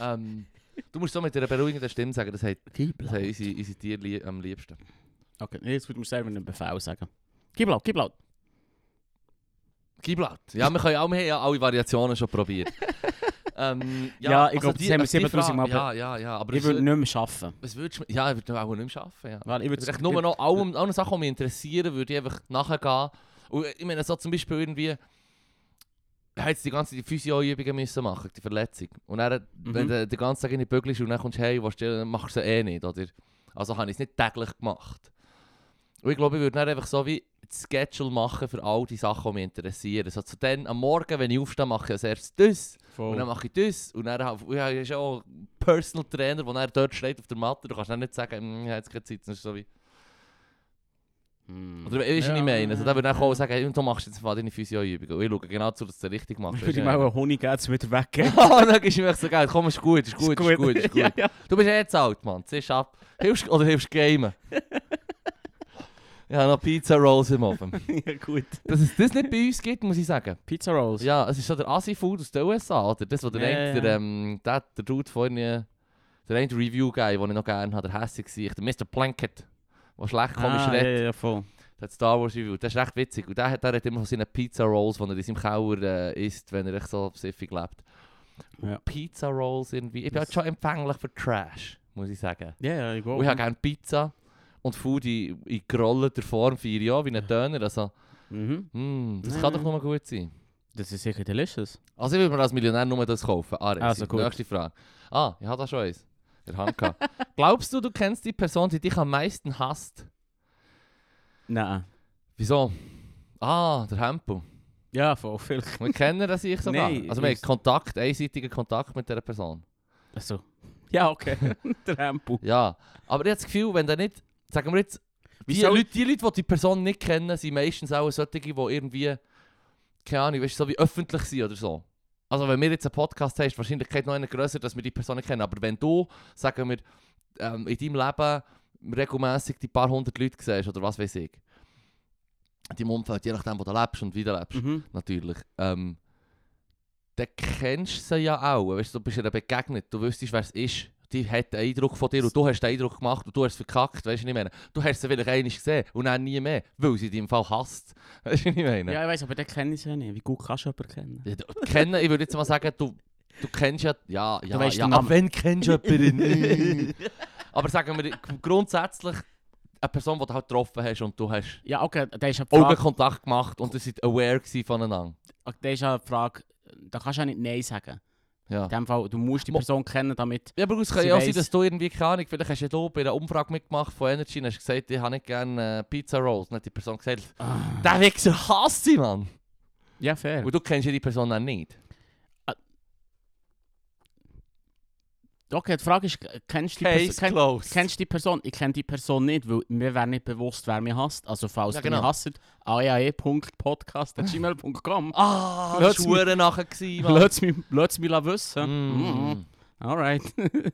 Ähm, du musst so mit einer beruhigenden Stimme sagen, das hat, Gib das haben unsere, unsere Tiere lie- am liebsten. Okay, jetzt würde man selber einen Befehl sagen. Gib laut, gib laut. Gib laut. Ja, wir, können auch, wir haben ja alle Variationen schon probiert. Ähm, Ja, ich glaub, die- das haben wir die 7000 Mal Frage- Ja, ja, ja. Aber Ich würde wür- nicht mehr arbeiten. was würdest du... Ja, ich würde auch nicht mehr arbeiten, ja. Weil ich würde echt nur noch allen, allen Sachen, die mich interessieren, würde ich einfach nachgehen. Und ich meine, so zum Beispiel irgendwie... Jetzt die ganze Physio-Übungen müssen machen, die Verletzung. Und dann, wenn Mhm. du den ganzen Tag in die bügelst und dann kommst du hey, willst du, machst du eh nicht, oder? Also habe ich es nicht täglich gemacht. Und ich glaube, ich würde dann einfach so wie das Schedule machen für all die Sachen, die mich interessieren. Also zu dann, am Morgen, wenn ich aufstehe, mache ich als erstes das. Und dann mache ich das. Und dann habe ich schon einen Personal Trainer, der dann dort steht auf der Matte. Du kannst dann nicht sagen, «Hm, ich habe jetzt keine Zeit. Das ist so wie... Hm. Oder weißt du, was Ja, ich meine? Also, da würde ich auch sagen, hey, du machst jetzt mal deine Physio-Übungen. Und ich schaue genau zu, dass du es richtig machst. Ich würde ihm auch einen Honig geben, wieder weggehen. Ah, dann gibst du mir echt so geil. Komm, ist gut, ist gut, ist gut, ist gut. ja, ja. Du bist eh jetzt alt, Mann. Ziehst ab. Hilfst, oder hilfst gamen. ich habe noch Pizza Rolls im Ofen. ja, gut. Dass es das nicht bei uns gibt, muss ich sagen. Pizza Rolls. Ja, es ist so der Asi-Food aus den USA, oder? Das, was der, Ja, eine- ja, der, ähm, der, der Dude vorhin, der eine Review-Guy, den ich noch gerne habe, der hässlich war, der Mr. Plankett, der schlecht komisch ah, redet. ja, ja, voll. Der hat Star Wars Review. Das ist recht witzig. Und der hat, der hat immer so seine Pizza Rolls, die er in seinem Keller äh, isst, wenn er echt so siffig lebt. Ja. Pizza Rolls irgendwie. Ich bin halt schon empfänglich für Trash, muss ich sagen. Ja, ja, ich Und ich habe gerne Pizza und Food in, in gerolleter Form ich auch, wie ein Döner. Also, Mhm. mm, das Ja, kann doch nur gut sein. Das ist sicher delicious. Also ich würde mir als Millionär nur das kaufen. Ah, Also gut. Nächste Frage. Ah, ich habe da schon eins. Der Hanka. Glaubst du, du kennst die Person, die dich am meisten hasst? Nein. Wieso? Ah, der Hempel. Ja, voll, vielleicht. Wir kennen das ich sogar. Nein, also wir haben Kontakt, einseitigen Kontakt mit dieser Person. Also. Ja, okay. Der Hempel. Ja, aber ich habe das Gefühl, wenn der nicht, sagen wir jetzt, die Wieso- Leute, die Leute, die die Person nicht kennen, sind meistens auch solche, die irgendwie, keine Ahnung, weißt, so wie öffentlich sind oder so. Also wenn wir jetzt einen Podcast haben, ist die Wahrscheinlichkeit noch eine grösser, dass wir die Person nicht kennen. Aber wenn du, sagen wir, ähm, in deinem Leben regelmäßig die paar hundert Leute siehst oder was weiß ich, in deinem Umfeld, je nachdem, wo du lebst und wie du lebst, Mhm. natürlich, ähm, dann kennst du sie ja auch. Weißt, du bist ihr begegnet, du wüsstest, wer es ist. Die hat einen Eindruck von dir und du hast den Eindruck gemacht und du hast es verkackt, weißt du, was ich meine? Du hast sie vielleicht einmal gesehen und dann nie mehr, weil sie dich im Fall hasst. Weißt du, was ich meine? Ja, ich weiß, aber den kenne ich ja nicht. Wie gut kannst du jemanden kennen? Ja, du- kennen, ich würde jetzt mal sagen, du, du kennst ja, ja, ja, weisst ja, den ab wenn kennst du jemanden? Aber sagen wir grundsätzlich eine Person, die du halt getroffen hast und du hast Ja, okay, da ist Augenkontakt gemacht und ihr seid aware voneinander. da ist ja die Frage, da kannst du ja nicht Nein sagen. Ja. In dem Fall, du musst die Person kennen, damit... Ja, aber es kann ja auch sein, dass du irgendwie, keine Ahnung, vielleicht hast ja du bei einer Umfrage mitgemacht von Energy und hast gesagt, ich habe nicht gerne äh, Pizza Rolls. Dann hat die Person gesagt, der Wichser hasst sie, Mann. Ja, fair. Und du kennst ja die Person dann nicht. Okay, die Frage ist, kennst du die, Perso kenn closed. kennst du die Person? Ich kenne die Person nicht, weil mir wäre nicht bewusst, wer mich hasst. Also falls Ja, du genau. mich hasst, ayae.podcast.gmail.com Ah, das war nachher. Lass mich, lass mich wissen. Mm. Mm. Alright.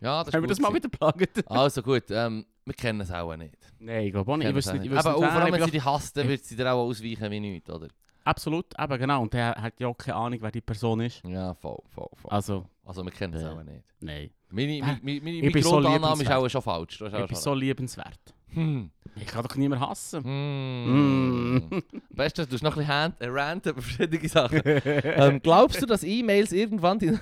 Ja, das Haben wir das mal wieder geplagt? Also gut, ähm, wir kennen es auch nicht. Nein, ich glaube auch nicht. Ich es nicht. Ich nicht. Aber nicht, auch vor allem, wenn sie die hasst, wird sie dir auch ausweichen wie nichts, oder? Absolut, eben genau. Und der hat ja auch keine Ahnung, wer die Person ist. Ja, voll, voll, voll. Also, Also wir kennen es auch nicht. nein. Meine, meine, meine, meine ich bin so Grundannahme ist auch schon falsch. Hast Ich auch bin schon so liebenswert. Hm. Ich kann doch niemand hassen. Hm. Weißt du, du hast noch ein bisschen Hand, äh, Rant über verschiedene Sachen. ähm, glaubst du, dass E-Mails irgendwann die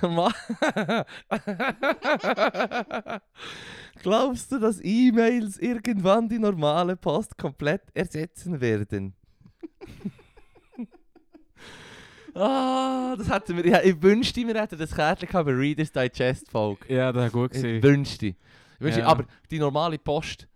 glaubst du, dass E-Mails irgendwann die normale Post komplett ersetzen werden? Ah, das hätten wir... Ja, ich wünschte, wir hätten das Kärtchen gehabt bei Reader's Digest Folge. ja, das war gut. Ich wünschte. Ich wünschte Ja. Aber die normale Post...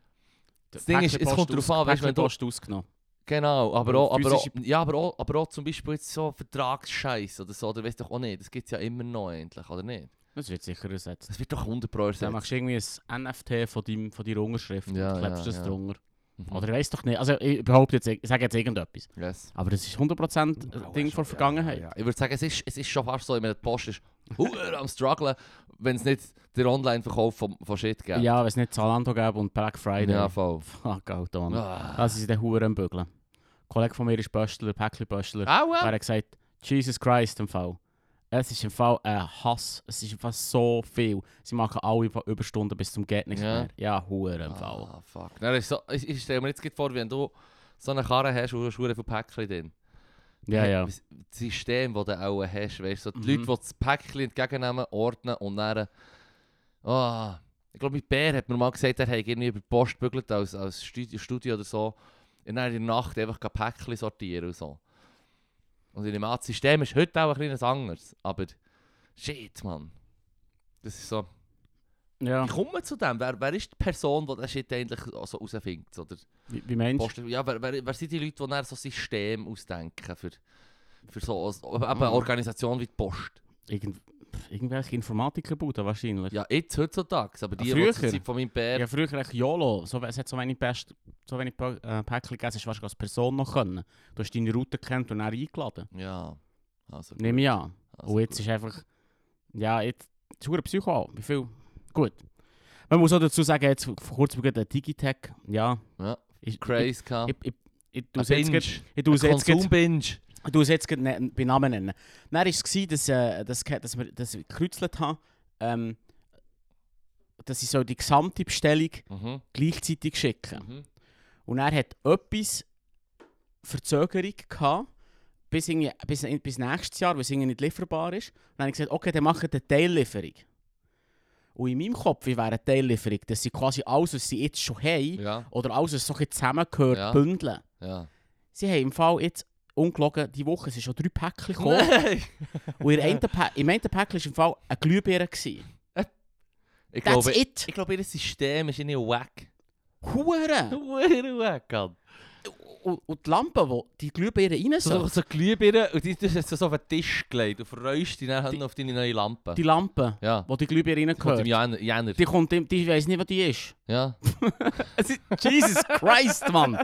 Das Ding ist, es kommt darauf an, weißt du, wenn du- Post ausgenommen. Genau, aber auch, aber auch, ja, aber auch, aber auch zum Beispiel jetzt so Vertragsscheiß oder so, oder weißt doch auch nicht. Das gibt es ja immer noch endlich, oder nicht? Das wird sicher ersetzt. Das wird doch 100 Pro Dann ersetzt. machst du irgendwie ein NFT von, deinem, von deiner Unterschrift Ja, und klebst ja, das ja. drunter. Mhm. Oder ich weiß doch nicht. Also ich behaupte jetzt, ich sage jetzt irgendetwas. Yes. Aber das ist 100% ein Ding von Vergangenheit. Ja, ja. Ich würde sagen, es ist, es ist schon fast so, wenn die Post ist hure am strugglen, wenn es nicht den Online-Verkauf von, von Shit gibt. Ja, wenn es nicht Zalando gäbe und Black Friday. ja voll. Fuck, Alter, Mann. Ah. Das ist der Huren am Bügeln. Ein Kollege von mir ist Böstler, Päckli-Böstler. Aua! Er hat gesagt, Jesus Christ im Fall. Es ist im Fall ein Hass. Es ist im Fall so viel. Sie machen alle Über- Überstunden bis zum geht nicht Ja. mehr. Ja, Huren im Fall. Ah, fuck. Dann ist so, ich, ich stelle mir jetzt vor, wenn du so eine Karre hast und du hast hure viele Päckchen drin. Ja, ja. Das System, das du auch hast, weißt du, so die Mhm. Leute, die das Päckchen entgegennehmen, ordnen und dann... Oh, ich glaube, mit Bär hat mir mal gesagt, er hätte irgendwie über die Post gebügelt als, als Studio, oder so. Und dann in der Nacht einfach ein Päckchen sortieren und so. Und in dem Art System ist heute auch ein kleines anderes. Aber shit, Mann. Das ist so... ja. Wie kommt man zu dem? Wer, wer ist die Person, die das Shit eigentlich so herausfindet? Oder Wie, wie meinst du? Ja, wer, wer, wer sind die Leute, die dann so System ausdenken für, für so eben Mhm. eine Organisation wie die Post? Irgend, irgendwelche Informatikerbude wahrscheinlich. Ja, jetzt heutzutage, aber die, die früher? zur Zeit von meinem Bär... Ja, früher echt YOLO. So, es hat so wenig, Pest, so wenig äh, Päckchen gegeben, hast du als Person noch können. Du hast deine Route gekannt und dann eingeladen. Ja, also gut, Nehme ich an. also und jetzt gut. ist einfach... Ja, jetzt... Es ist verdammt Psycho. Wie viel? Gut. Man muss auch dazu sagen, jetzt vor kurzem gerade ein Digitech. Ja. Ja, Ich, gehabt. Ich, ich, ich, ich Ein jetzt Binge. grad- ich tue es jetzt grad- Konsum-Binge. ich tue es jetzt ne- bei Namen nennen. Dann war es, gewesen, dass, äh, dass, dass, wir, dass ich gekreuzelt habe, ähm, dass ich so die gesamte Bestellung Mhm. gleichzeitig schicken. Mhm. Und er hat etwas Verzögerung gehabt, bis, irgendwie, bis, bis nächstes Jahr, weil es irgendwie nicht lieferbar ist. Und dann habe ich gesagt, okay, dann machen wir eine Teillieferung. Und in meinem Kopf wäre eine Teillieferung, dass sie quasi alles, was sie jetzt schon haben, Ja, oder alles, was so zusammengehört, Ja. bündeln. ja. Sie haben im Fall jetzt, ungelogen, die Woche sind schon drei Päckchen gekommen. Nein! und in einem im einen Päckchen war im Fall eine Glühbirne. gewesen. Ich That's glaube, it! ich glaube, ihr System ist irgendwie wack. Hure! Hure wack, Mann. Und, und die Lampe, wo die Glühbirne rein So, soll, so, so Glühbirnen und die hast du so auf den Tisch gelegt und verräuscht die dann Die- auf deine neue Lampe. die Lampe, ja. wo die Glühbirne Die kommt im Jänner. Die kommt, im- die weiss nicht, was die ist. Ja. Jesus Christ, Mann!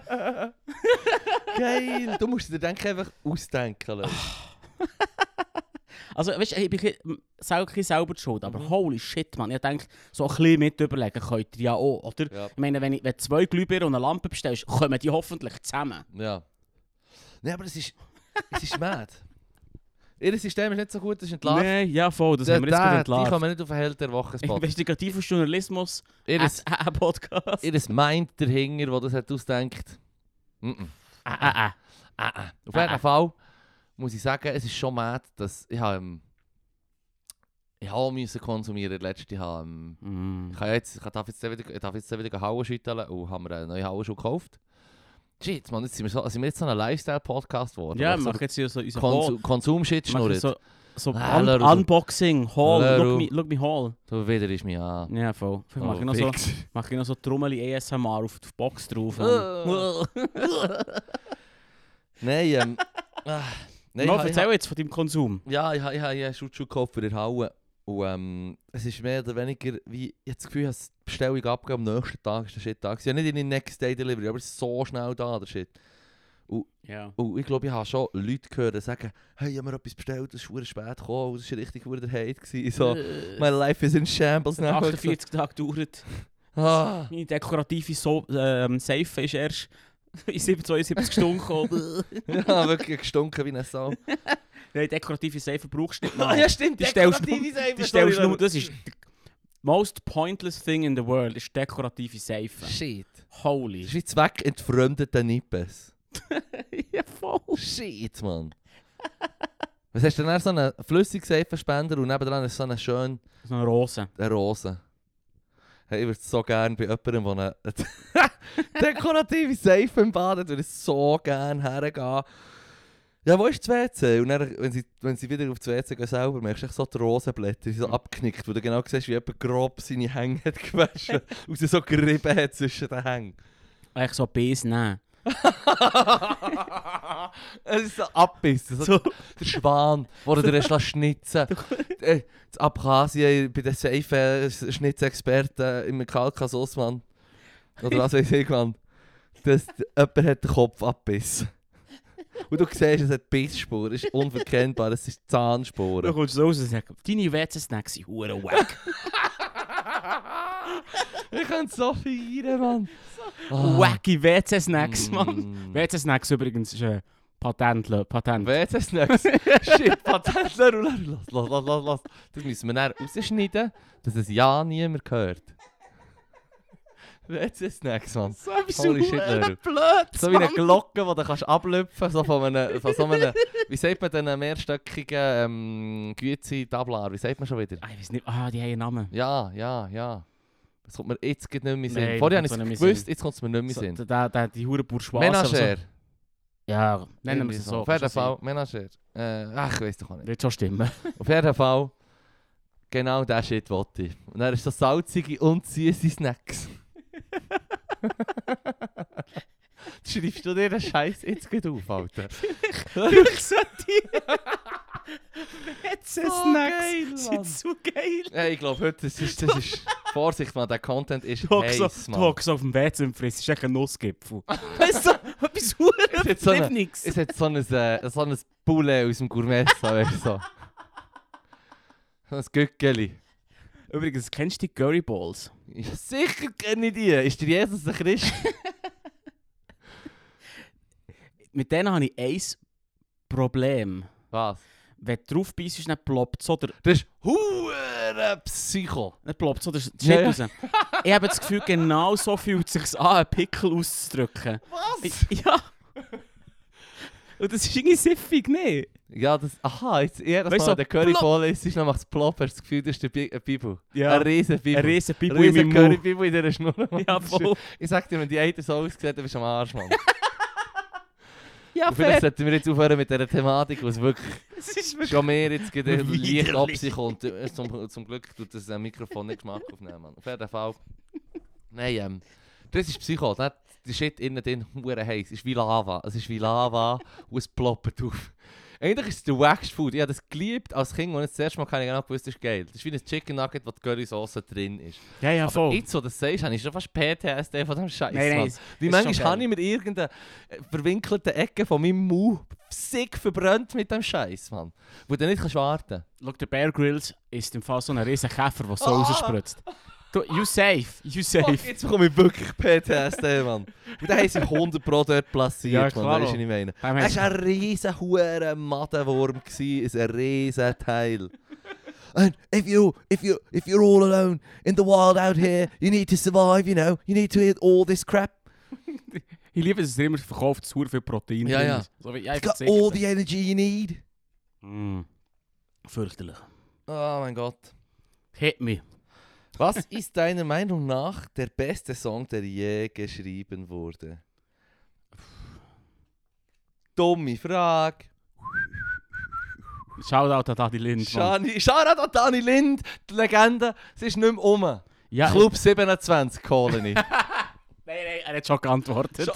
Geil! Du musst dir dann einfach ausdenken. Also, weißt du, ich bin selber, selber schuld, aber Mhm. holy shit, Mann. Ich denke, so ein bisschen mit überlegen könnt ihr ja auch, oder? Ja. Ich meine, wenn, ich, wenn zwei Glühbirnen und eine Lampe bestellst, kommen die hoffentlich zusammen. Ja. Nein, aber es ist. Es ist mad. Ihr System ist nicht so gut, das ist entlarvt. Nein, ja voll, das Der- haben wir jetzt gerade entlarvt. kommen nicht auf den Held der Woche Spot. Investigativer Journalismus, Ihr ein ein Podcast. Ihr Mind dahinter, der das hat ausdenkt. Mm -mm. Ah, ah, ah. Ah, ah. Auf Ah, jeden ah. Fall muss ich sagen, es ist schon mad, dass ich habe, ähm, ich habe müssen konsumieren letzte habe, ähm, Mm. ich, habe jetzt, ich darf jetzt wieder, ich darf jetzt wieder Hauen schütteln und haben mir eine neue Hauenschuhe gekauft. Shit, man, jetzt sind wir, so, sind wir jetzt so ein Lifestyle-Podcast geworden. Ja, wir machen jetzt hier so unseren Konsu Konsum-Shit schnurrt. so, so Ah, un. Unboxing, Haul, look me, look me Haul. Du wieder ist mich an. Ja, voll. Vielleicht Oh, mache ich noch so, Fix. mache ich noch so Trommeli ASMR auf die Box drauf. Nein, ähm. nein, Mal, ich, ich, erzähl jetzt von deinem Konsum. Ja, ich, habe- ich habe ich habe Schutzschuhe gekauft für die Hauen. Und ähm, es ist mehr oder weniger wie, ich habe das Gefühl, dass die Bestellung abgegeben am nächsten Tag ist der Shit da. Ja, nicht in den Next Day Delivery, aber es ist so schnell da, der Shit. Ja. Und ich glaube, ich habe schon Leute gehört, die sagen, hey, ich habe mir etwas bestellt, das ist spät gekommen, das war richtig verdammt Hate. gewesen. So, Äh, my life is in shambles now. 48 Tage gedauert. Ah, Meine dekorative so ähm, Seife ist erst in 72 Stunden ja, wirklich gestunken wie ein Sau. Nein, dekorative Seife brauchst du nicht mal. ja, stimmt. Die stellst du- dekorative Seife, Die stellst nur, das ist the most pointless thing in the world, ist dekorative Seife. Shit. Das Holy. ist wie zweckentfremdete Nippes. ja, voll. Shit, Mann. Was hast du denn so einen flüssigen Seifenspender und nebendran ist so eine schöne So eine Rose. eine Rose? Hey, ich würde so gerne bei jemandem, der eine dekorative Seife im Bad würde ich so gerne hergehen. Ja, wo ist das WC? Und dann, wenn sie, wenn sie wieder auf das WC gehen selber, merkst du so die Rosenblätter, die so abknickt, wo du genau siehst, wie jemand grob seine Hänge hat gewaschen und sie so gerieben hat zwischen den Hängen. Eigentlich so Biss nehmen. Es ist so abbissen. So, Der Schwan, wo du dir lassen schnitzen äh, Das Abkhazien bei den Seifen-Schnitzexperten im Kaukasus, Mann. Oder was weiß ich, Mann. Das, jemand hat den Kopf abbissen. Und du siehst, es hat Bissspuren, es ist unverkennbar, es ist Du Zahnspuren. kommst raus und sagst, deine WC-Snacks sind wack. ich könnte so feiern, Mann. Ah. Wacky WC-Snacks, Mann. Mm. WC-Snacks übrigens ist ein Patent. Patent. WC-Snacks. Shit, Patentler. Lass, lass, lass, lass, lass. Das müssen wir dann rausschneiden, dass es ja niemand hört. WC-Snacks, Mann. So etwas Holy shit, Leute. blöd, So wie eine Mann. Glocke, die du kannst ablüpfen so von einem, von so einem, wie sagt man diesen mehrstöckigen ähm, Güezi-Tablar, wie sagt man schon wieder? Ah, ich weiß nicht. Ah, die haben einen Namen. Ja, ja, ja. Das kommt mir jetzt nicht mehr in Sinn. Vorher habe das ich es so gewusst, jetzt kommt es mir nicht mehr in So, Sinn. der, der, die hure Bourgeois. Menager. Ja, nennen wir es so. Auf jeden Fall, Menager. Äh, ach, ich weiß doch nicht. Wird schon stimmen. Auf jeden Fall, genau der Shit wollte ich. Und dann ist so salzige und süße Snacks. Schreibst du dir den Scheiß jetzt gut auf, Alter? Ich sollte WC-Snacks geil, sind so geil. Ja, ich glaube, heute das ist, das ist... Vorsicht, man, der Content ist heiß, du Mann. hockst auf dem WC und frisst, ist echt ein Nussgipfel. Weißt du, etwas hure Es hat nix. Es hat so ein, äh, so ein Poulet aus dem Gourmet, weißt du, so. So ein Gückeli. Übrigens, kennst du die Curry Balls? Ja, sicher kenne ich die. Ist der Jesus ein Christ? Mit denen habe ich ein Problem. Was? Wenn du drauf beißt, dann ploppt so der... Das ist hure Psycho. Dann ploppt so der Shit ja. raus. Ich habe das Gefühl, genau so fühlt es sich an, einen Pickel auszudrücken. Was? Ich- Ja. Und das ist irgendwie siffig, nicht? Ja, das... Aha, jetzt Weißt Mal, du, wenn der Curryball ist, ist dann macht es plopp, hast du das Gefühl, das ist der eine Bibel. Ja. Eine riesen Bibel. Ein riesen Pipo Eine in riesen meinem Mund. Currybibel in dieser Schnur. Ja, voll. Ich sag dir, wenn die eine so aussieht, dann bist du am Arsch, Mann. Ja, Und vielleicht sollten wir jetzt aufhören mit dieser Thematik, was wirklich... Wirklich... Schon mehr jetzt gerade leicht ab sich kommt. Äh, Zum, zum Glück tut das äh, Mikrofon nicht Geschmack aufnehmen. Mann. Auf jeden Fall. Nein, ähm, das ist Psycho. Das, die Shit innen drin hure heiß. Es ist wie Lava. Es ist wie Lava und es ploppt auf. Eigentlich ist es der wackste Food. Ich habe das geliebt als Kind und jetzt das erste Mal keine genau gewusst, das ist geil. Das ist wie ein Chicken Nugget, wo die Currysoße drin ist. Ja, ja, Aber voll. jetzt, wo du das sagst, habe ich schon fast PTSD von dem Scheiß. Nein, nein, Wie manchmal habe ich mir irgendeine äh, verwinkelte Ecke von meinem Mund sick verbrannt mit dem Scheiß, Mann. Wo du nicht kannst warten Schau, der Bear Grylls ist im Fall so ein riesen Käfer, der so Ah! rausspritzt. Du, you safe, you safe. Fuck, jetzt bekomme ich wirklich PTSD, Mann. Und dann haben sie 100 Pro dort platziert, Ja, Mann. klar. Weißt du, was ich meine? Es war ein riesen hure Madenwurm, ein riesen Teil. And if you, if you, if you're all alone in the wild out here, you need to survive, you know. You need to eat all this crap. Ich liebe es, er immer verkauft, es viel Protein Ja, ja. So wie, ja, got all the energy you need. Mm. Fürchterlich. Oh mein Gott. Hit me. Was ist deiner Meinung nach der beste Song, der je geschrieben wurde? Dumme Frage. Shoutout an Adi Lind. Shani, Shoutout an Dani Lind, die Legende. Sie ist nicht mehr um. Ja, Club 27, Colony. Nein, nein, er hat schon geantwortet. er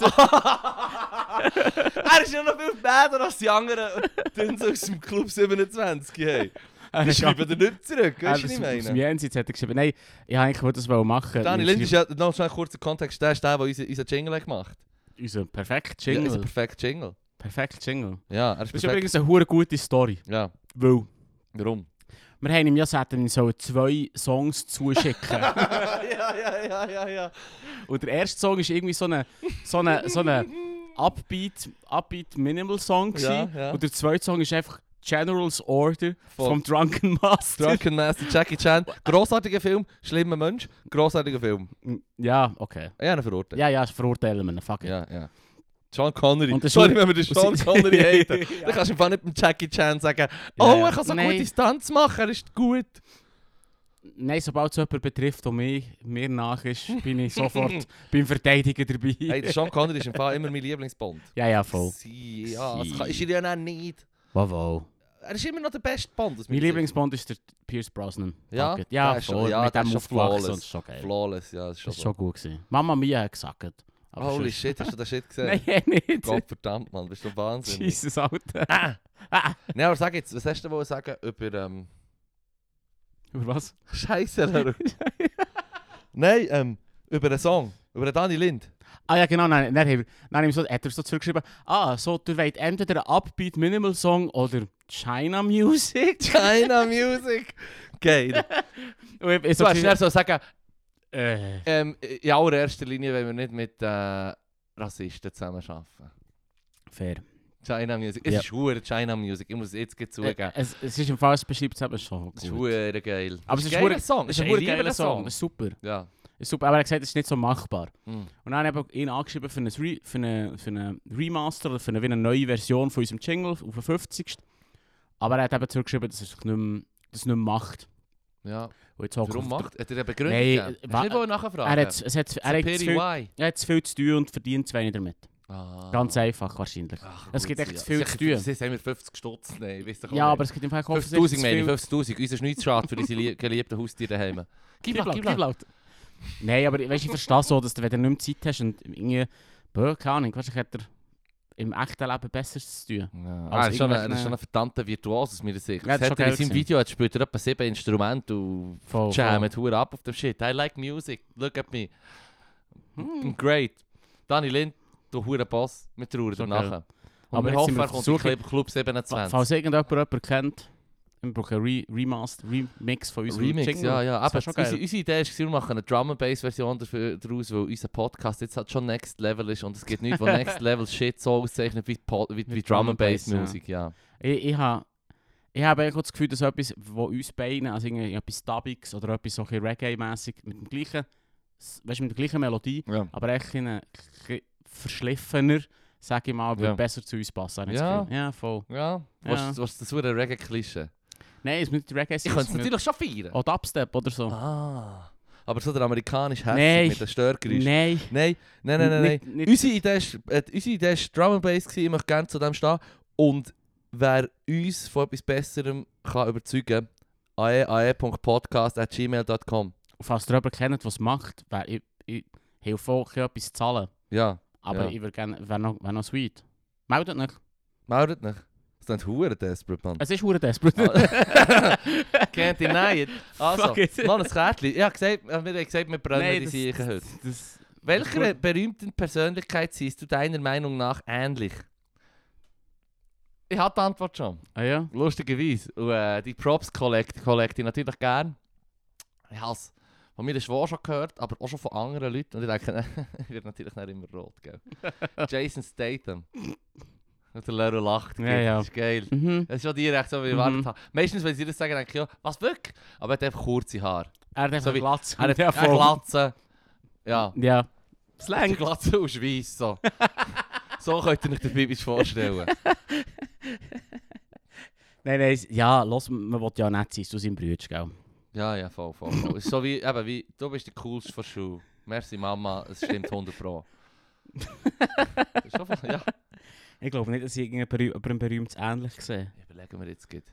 ist ja noch viel besser als die anderen Dünns aus dem Club 27. Hey. Die hat schreiben dir nicht zurück, Ja, weißt du, was ich das- Aus dem meine? Jenseits hat er geschrieben, nein, ich wollte eigentlich das wollen machen. Dani Wir Lind ist ja, noch schnell kurzer Kontext, der ist der, der unseren Jingle hat gemacht Unser perfekt Ja, Jingle. unser perfekter Jingle. perfekt Jingle. Ja, er ist Das ist perfekt. übrigens eine hure gute Story. Ja, Weil warum? wir haben ihm ja gesagt, er soll zwei Songs zuschicken. ja, ja, ja, ja, ja. Und der erste Song ist irgendwie so eine, so eine, so eine Upbeat, Upbeat Minimal Song. Ja, ja. Und der zweite Song ist einfach General's Order Vom- vom Drunken Master. Drunken Master Jackie Chan. Grossartiger Film, schlimmer Mensch, grossartiger Film. Ja, okay. Ja, eine verurteilt. Ja, ja, verurteilen wir ihn. Fuck it. ja. ja. Sean Connery. Und Sorry, wenn wir den Sean Connery haten. Ja. Dann kannst du einfach nicht mit dem Jackie Chan sagen, Ja, oh, ja. er kann so Nein. gute Stunts machen, er ist gut. Nein, sobald es jemand betrifft, der mir, mir nach ist, bin ich sofort beim Verteidigen dabei. Hey, Sean Connery ist im Fall immer mein Lieblingsbond. ja, ja, voll. Sie, ja, das kann, ist er ja nicht. Wow, wow. Er ist immer noch der beste Bond. Mein Lieblingsbond ist der Pierce Brosnan. Ja? Fuck it. ja, Der ist schon- voll. ja, mit der dem ist schon aufgewachsen flawless. und das ist schon Sicht. geil. Flawless, ja, das ist schon Das ist so. schon gut gewesen. Mama Mia hat gesagt. Aber Holy sonst- shit, hast du den Shit gesehen? Nein, eh nicht. Gott verdammt, Mann, bist du Wahnsinn. Jesus, Alter. Ah. Ah. Nein, aber sag jetzt, was hast du wohl sagen über ähm, Über was? Scheiße, Leru. Nein, ähm, über einen Song, über den Dani Lind. Ah ja, genau. Nein, dann, dann haben wir so, hat er so zurückgeschrieben, ah, so, du wollt entweder einen Upbeat Minimal Song oder China Music. China Music. Geil. Und ich, ich Du hast schnell so sagen, äh, ähm, in allererster Linie wollen wir nicht mit äh, Rassisten zusammenarbeiten. fair. China Music. Es Ja. ist hure China Music, ich muss es jetzt Äh, zugeben. es, es ist im Fall, es beschreibt es eben schon Es ist hure geil. Aber es ist ein geiler Song. Es ist ein geiler Song, ist super. Ja. Ist super. Aber er hat gesagt, es ist nicht so machbar. Mm. Und dann habe ich ihn angeschrieben für eine, Re für eine, für eine Remaster oder für eine, eine neue Version von unserem Jingle auf den 50. Aber er hat eben zurückgeschrieben, dass er sich nicht mehr, das nicht mehr macht. ja. Jetzt Warum macht Hat er eine Begründung Nein, gegeben? äh, Hast du nicht nachfragen? Er hat, es hat, er, hat viel, er hat zu viel zu tun und verdient zu wenig damit. Ah. Ganz einfach wahrscheinlich. Ach, Es gibt echt ja. zu viel zu tun. Sonst haben wir 50 Stutz. Nein, weißt du Ja, aber es gibt im Fall 50'000 meine ich, viel- 50'000. Unser Schneidschad für unsere lie- geliebten Haustiere daheim. Gib laut, gib laut. Nein, aber weißt, ich verstehe so, dass du, wenn du nicht mehr Zeit hast und irgendwie, boah, keine Ahnung, wahrscheinlich hat er im echten Leben Besseres zu tun. Ja. Ah, er ist schon ein- er ist schon ein verdammter Virtuos aus meiner Sicht. Ja, das das hat er in seinem. Video hat später etwa sieben Instrumente und jammt hure ab auf dem Shit. I like music, look at me. Hm. Great. Dani Lind, du hure Boss, wir trauern So danach. geil. Und Aber wir hoffen, er kommt in Club- Club Fa- 27. Falls irgendjemand jemanden kennt, wir brauchen Re Remaster, Remix von unserem Remix, Jingle. ja, ja. Aber schon unsere, geil. unsere Idee ist, wir machen eine Drum and Bass Version dafür- daraus, weil unser Podcast jetzt halt schon Next Level ist und es gibt nichts, was Next Level Shit so auszeichnet wie, Po- wie, wie Mit Drum and Bass Drum and Musik, ja. Ich, ich habe ich habe das Gefühl, dass etwas, wo uns beiden, also etwas Dubbiges oder etwas so Reggae-mässig mit dem gleichen, weißt, du, mit der gleichen Melodie, Ja. aber echt ein verschliffener, sage ich mal, Ja. besser zu uns passen. Ja. ja, voll. Ja, Ja. was was das ein Reggae-Klischee? Nein, es muss nicht Reggae Ich sein. könnte es natürlich schon feiern. Auch Dubstep oder so. Ah. Aber so der amerikanische Herzog mit den Störgeräuschen. Nein. Nein, nein, nein, nein. Nicht, nicht, Unsere Idee ist, äh, unsere Idee ist Drum and Bass gewesen, ich möchte gerne zu dem stehen. Und wer uns von etwas Besserem kann überzeugen kann, ae.podcast.gmail.com. falls ihr jemanden kennt, es macht, wär, ich, ich helfe auch, etwas zu zahlen. Ja, Aber Ja. ich würde gerne, wäre noch, wär noch sweet. Meldet nicht. meldet nicht. Das ist hure desperate, Mann. Es ist hure desperate. Can't deny it. Also, noch ein Kärtchen. Ich habe gesagt, wir haben gesagt, wir brennen Nein, die Siechen heute. das, Welcher berühmten Persönlichkeit siehst du deiner Meinung nach ähnlich? Ich habe die Antwort schon. ah ja? Lustigerweise. Und äh, die Props collect, collect ich natürlich gern. Ich habe es von mir schon schon gehört, aber auch schon von anderen Leuten. Und ich denke, ich werde natürlich nicht immer rot, gell? Jason Statham. Und der Lero lacht. Ja, ja. Das ist geil. Mhm. Das ist schon direkt so, wie ich Mhm. erwartet habe. Meistens, wenn sie das sagen, denke ich, ja, was wirklich? Aber er hat einfach kurze Haare. Er hat einfach So Glatze. Er hat voll. Glatze. Ja. Ja. Die Glatze aus Schweiss, so. so könnt ihr euch den Bibisch vorstellen. Nein, nein, ja, los, man will ja nicht sein zu seinem Bruder, gell? Ja, ja, voll, voll, voll. So wie, eben, wie, du bist der coolste von Schule. Merci Mama, es stimmt 100 Pro. ja. Ich glaube nicht, dass ich einen berühmtes ähnlich gesehen Überlegen wir jetzt gut.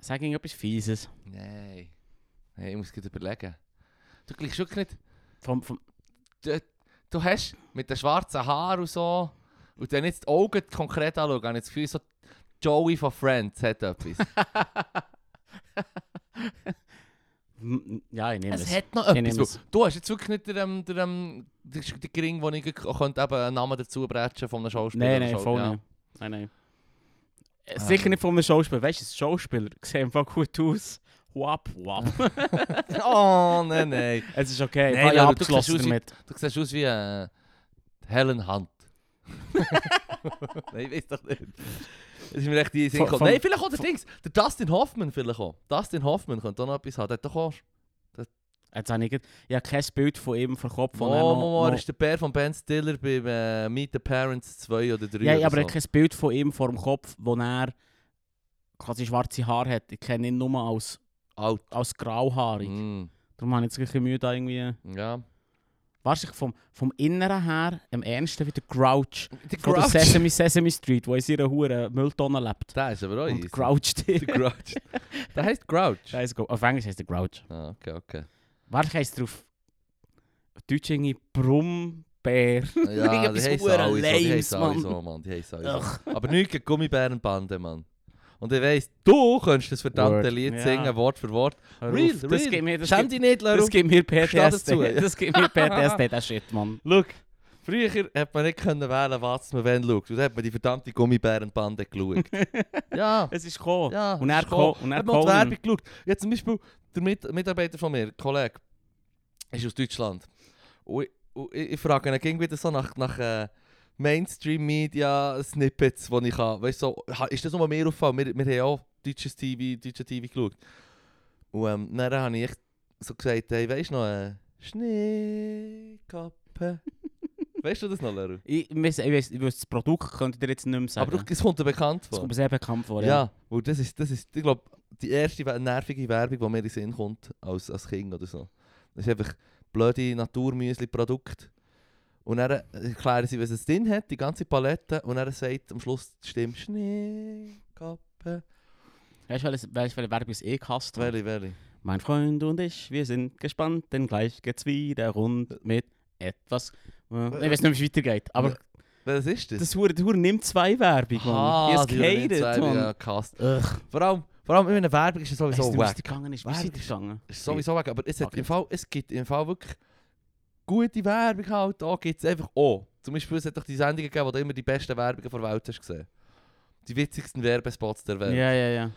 Sag irgendetwas Fieses. Nein. Nein, ich muss gerade überlegen. Du gleichst wirklich nicht. Vom, vom, Du hast mit den schwarzen Haaren und so, und dann jetzt die Augen konkret anschauen, habe ich das Gefühl, so Joey von Friends hat etwas. Ja, ich nehme es. es hat noch etwas. Du hast jetzt wirklich nicht den, den, den, den Gring, wo ich könnte eben einen Namen dazu bretschen von einem Schauspieler. Nein, nein, voll Ja. nicht. Nein, nein. Äh, Ah. Sicher nicht von einem Schauspieler. Weißt du, ein Schauspieler sieht einfach gut aus. Wap, wap. oh, nein, nein. es ist okay. Nein, Leute, du siehst aus wie- damit. Du siehst aus wie äh, Helen Hunt. Nein, ich weiß doch nicht. Das ist mir echt die Sinn Von- gekommen. von- Nein, vielleicht auch der von- Dings. Der Dustin Hoffman vielleicht auch. Dustin Hoffman könnte auch noch etwas haben. Der hat doch auch... Jetzt habe ich, ich habe kein Bild von ihm vor Kopf. Er oh, noch- er noch- ist der Bär von Ben Stiller beim äh, Meet the Parents 2 oder 3 Ja, oder aber ich so. habe kein Bild von ihm vor dem Kopf, wo er quasi schwarze Haare hat. Ich kenne ihn nur als, Alt. als grauhaarig. Mm, Darum habe ich jetzt ein bisschen Mühe da irgendwie... ja. Wahrscheinlich vom, vom Inneren her am ernsten wie der Grouch Der von der Sesame, Sesame Street, wo in seiner hure Mülltonne lebt. Der ist aber auch Und easy. Grouch Der die. Grouch. Der heisst Grouch. Scheiße, auf Englisch heißt der Grouch. Ah, okay, okay. Wahrscheinlich heisst er auf Deutsch irgendwie Brummbär. Ja, die so, die so, Mann. Die so. Aber gegen Gummibärenbande, Mann. Und ich weiss, du könntest das verdammte Word. Lied Ja. singen, Wort für Wort. Real, das real. gibt mir, das Schäm dich nicht, das Leru. gibt mir PTSD. ja. Das gibt mir PTSD, der Shit, Mann. Schau, früher hat man nicht können wählen, was man wenn schaut. Und dann hat man die verdammte Gummibärenbande geschaut. ja, Es ist gekommen. ja. Und das er ist gekommen. ko- und er hat man die. Werbung geschaut. Jetzt zum Beispiel, der Mit Mitarbeiter von mir, Kollege, ist aus Deutschland. Und ich, und ich, ich frage ihn ging wieder so nach, nach äh, Mainstream-Media-Snippets, die ich kann. Weißt du, so, ist das nur mehr auffallen? Wir, wir haben auch deutsches TV, deutsche TV geschaut. Und ähm, dann habe ich so gesagt, hey, weißt du noch, äh, Schneekappe. weißt du das noch, Leru? Ich, ich, weiss, ich, weiss, das Produkt könnte ich dir jetzt nicht mehr sagen. Aber es kommt dir bekannt vor. kommt mir sehr bekannt vor. Ja, Ja. weil das ist, das ist ich glaube, die erste nervige Werbung, die mir in den Sinn kommt, als, als Kind oder so. Das ist einfach blöde Naturmüsli-Produkt. Und dann erklären sie, was es drin hat, die ganze Palette. Und dann sagt am Schluss die Stimme Schneekappe. Weißt du, welche, weißt, Werbung es eh gehasst hat? Welche, welche? Mein Freund und ich, wir sind gespannt, denn gleich geht's wieder rund mit etwas. Äh, Ich weiß nicht, wie es weitergeht. Aber Was ist das? das Hure, die Hure nimmt zwei Werbung, Mann. ah, die gehatet, zwei Mann. ja. Vor allem, vor allem in einer Werbung ist es Weißt sowieso du, wie es wack. gegangen ist? Werbung ist gegangen? Ist sowieso weg, aber es, hat Okay. im Fall, es gibt im Fall wirklich gute Werbung halt. Da gibt es einfach auch. Zum Beispiel es hat doch die Sendungen gegeben, wo du immer die besten Werbungen der Welt hast gesehen. Die witzigsten Werbespots der Welt. Ja, ja, ja.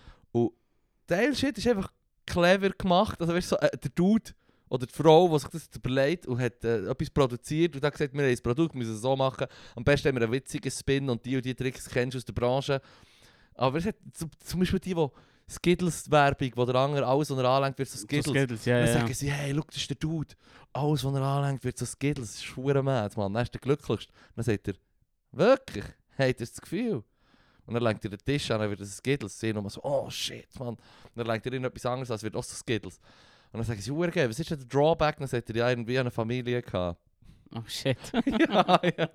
Der Shit ist einfach clever gemacht. Also weißt du, so, äh, der Dude oder die Frau, die sich das überlegt und hat äh, etwas produziert und hat gesagt, wir haben ein Produkt, müssen es so machen. Am besten haben wir einen witzigen Spin und die und die Tricks kennst du aus der Branche. Aber es hat zum, zum Beispiel die, die Skittles-Werbung, wo der andere alles, was er anlenkt, wird so So Skittles. Skittles, ja, Dann ja. sagen sie, hey, schau, das ist der Dude. Alles, was er anlenkt, wird so Skittles. Das ist schwer Mann. Dann ist der glücklichste. Dann sagt er, wirklich? Habt ihr das Gefühl? Und dann lenkt er den Tisch an, dann wird es Skittles. Sie und man so, oh shit, Mann. Und dann lenkt er irgendetwas anderes an, es wird auch so Skittles. Und dann sagen sie, "Hure geil, was ist denn der Drawback? Dann sagt er, ja, irgendwie eine Familie gehabt. Oh shit. ja, ja.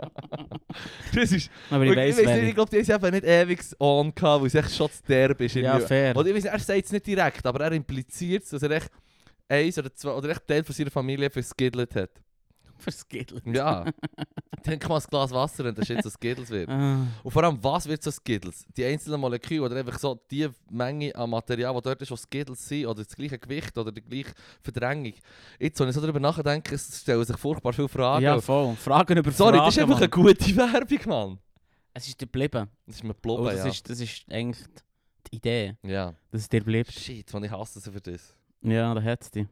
Das ist... Aber Ich, weiss nicht, ich glaube, die haben eben nicht ewig on gehabt, weil es echt schon zu derb ist. Ja, fair. Oder ich nicht, er sagt es nicht direkt, aber er impliziert es, dass er echt eins oder zwei oder echt Teil von seiner Familie verskiddelt hat. Für Skittles. Ja. Trink mal ein Glas Wasser und das shit so Skittles wird. Ah. Und vor allem, was wird so Skittles? Die einzelnen Moleküle oder einfach so die Menge an Material, die dort ist, was Skittles sind, oder das gleiche Gewicht oder die gleiche Verdrängung. Jetzt, wenn ich so darüber nachdenke, es stellen sich furchtbar viele Fragen. Ja, voll. Fragen über Sorry, Fragen, das ist einfach Mann. eine gute Werbung, Mann. Es ist dir geblieben. Das ist mir Oh, geblieben, das, ja. ist, das ist eigentlich die Idee, Ja. dass es dir bleibt. Shit, man, ich hasse sie für das. Ja, da hat es die.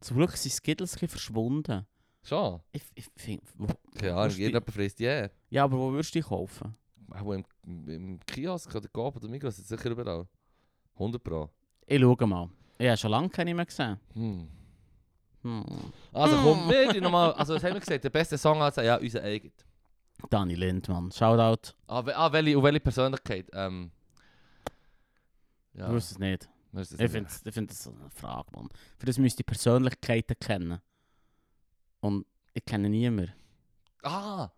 Zum Glück sind Skittles ein verschwunden. Schon? Ich, ich find, wo, Keine wo Ahnung, du- jeder frisst ja. Ja, aber wo würdest du die kaufen? Auch im, im Kiosk oder Coop oder Migros, ist sicher überall. 100 Pro. Ich schaue mal. Ich habe schon lange keine mehr gesehen. Hm. Hm. Also komm, wir nochmal, also was haben wir gesagt? Der beste Song also ja, unser eigen. Dani Lindmann, Shoutout. Ah, we, ah welche, welche Persönlichkeit? Ähm, ja, wusste es nicht. Ich finde ich find das eine Frage, Mann. Für das müsste ich Persönlichkeiten kennen. Und ich kenne niemanden. Ah,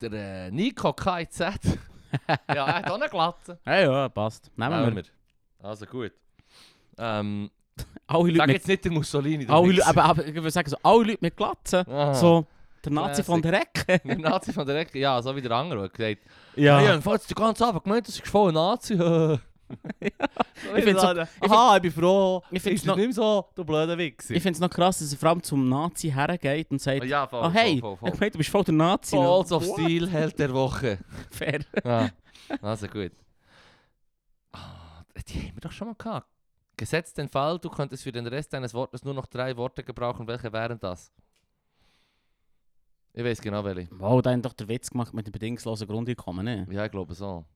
der äh, Nico KZ. ja, er hat auch eine Glatze. Ja, ja, passt. Nehmen wir. Nehmen wir. Also gut. Ähm, Alle Leute sag mit... jetzt nicht der Mussolini. Alle Leute, aber, aber ich würde sagen, so, alle Leute mit Glatzen. Ah. So, der Nazi von der Ecke. Der Nazi von der Ecke, ja, so wie der andere, der gesagt ja. Ja, ja, falls du ganz einfach gemeint, das ist voll ein Nazi. Ich find's so- ich Aha, ich bin froh. Ich find's ist noch- nicht mehr so, du blöder Wichser. Ich finde es noch krass, dass er vor allem zum Nazi hergeht und sagt, Ah, ja, voll, oh hey, voll, ich voll, voll. meine, du bist voll der Nazi. Balls of What? Steel hält der Woche. Fair. Ja, also gut. Ah, die haben wir doch schon mal gehabt. Gesetzt den Fall, du könntest für den Rest deines Wortes nur noch drei Worte gebrauchen. Welche wären das? Ich weiß genau welche. Wow, da haben doch der Witz gemacht mit dem bedingungslosen Grundeinkommen, ne? Ja, ich glaube so.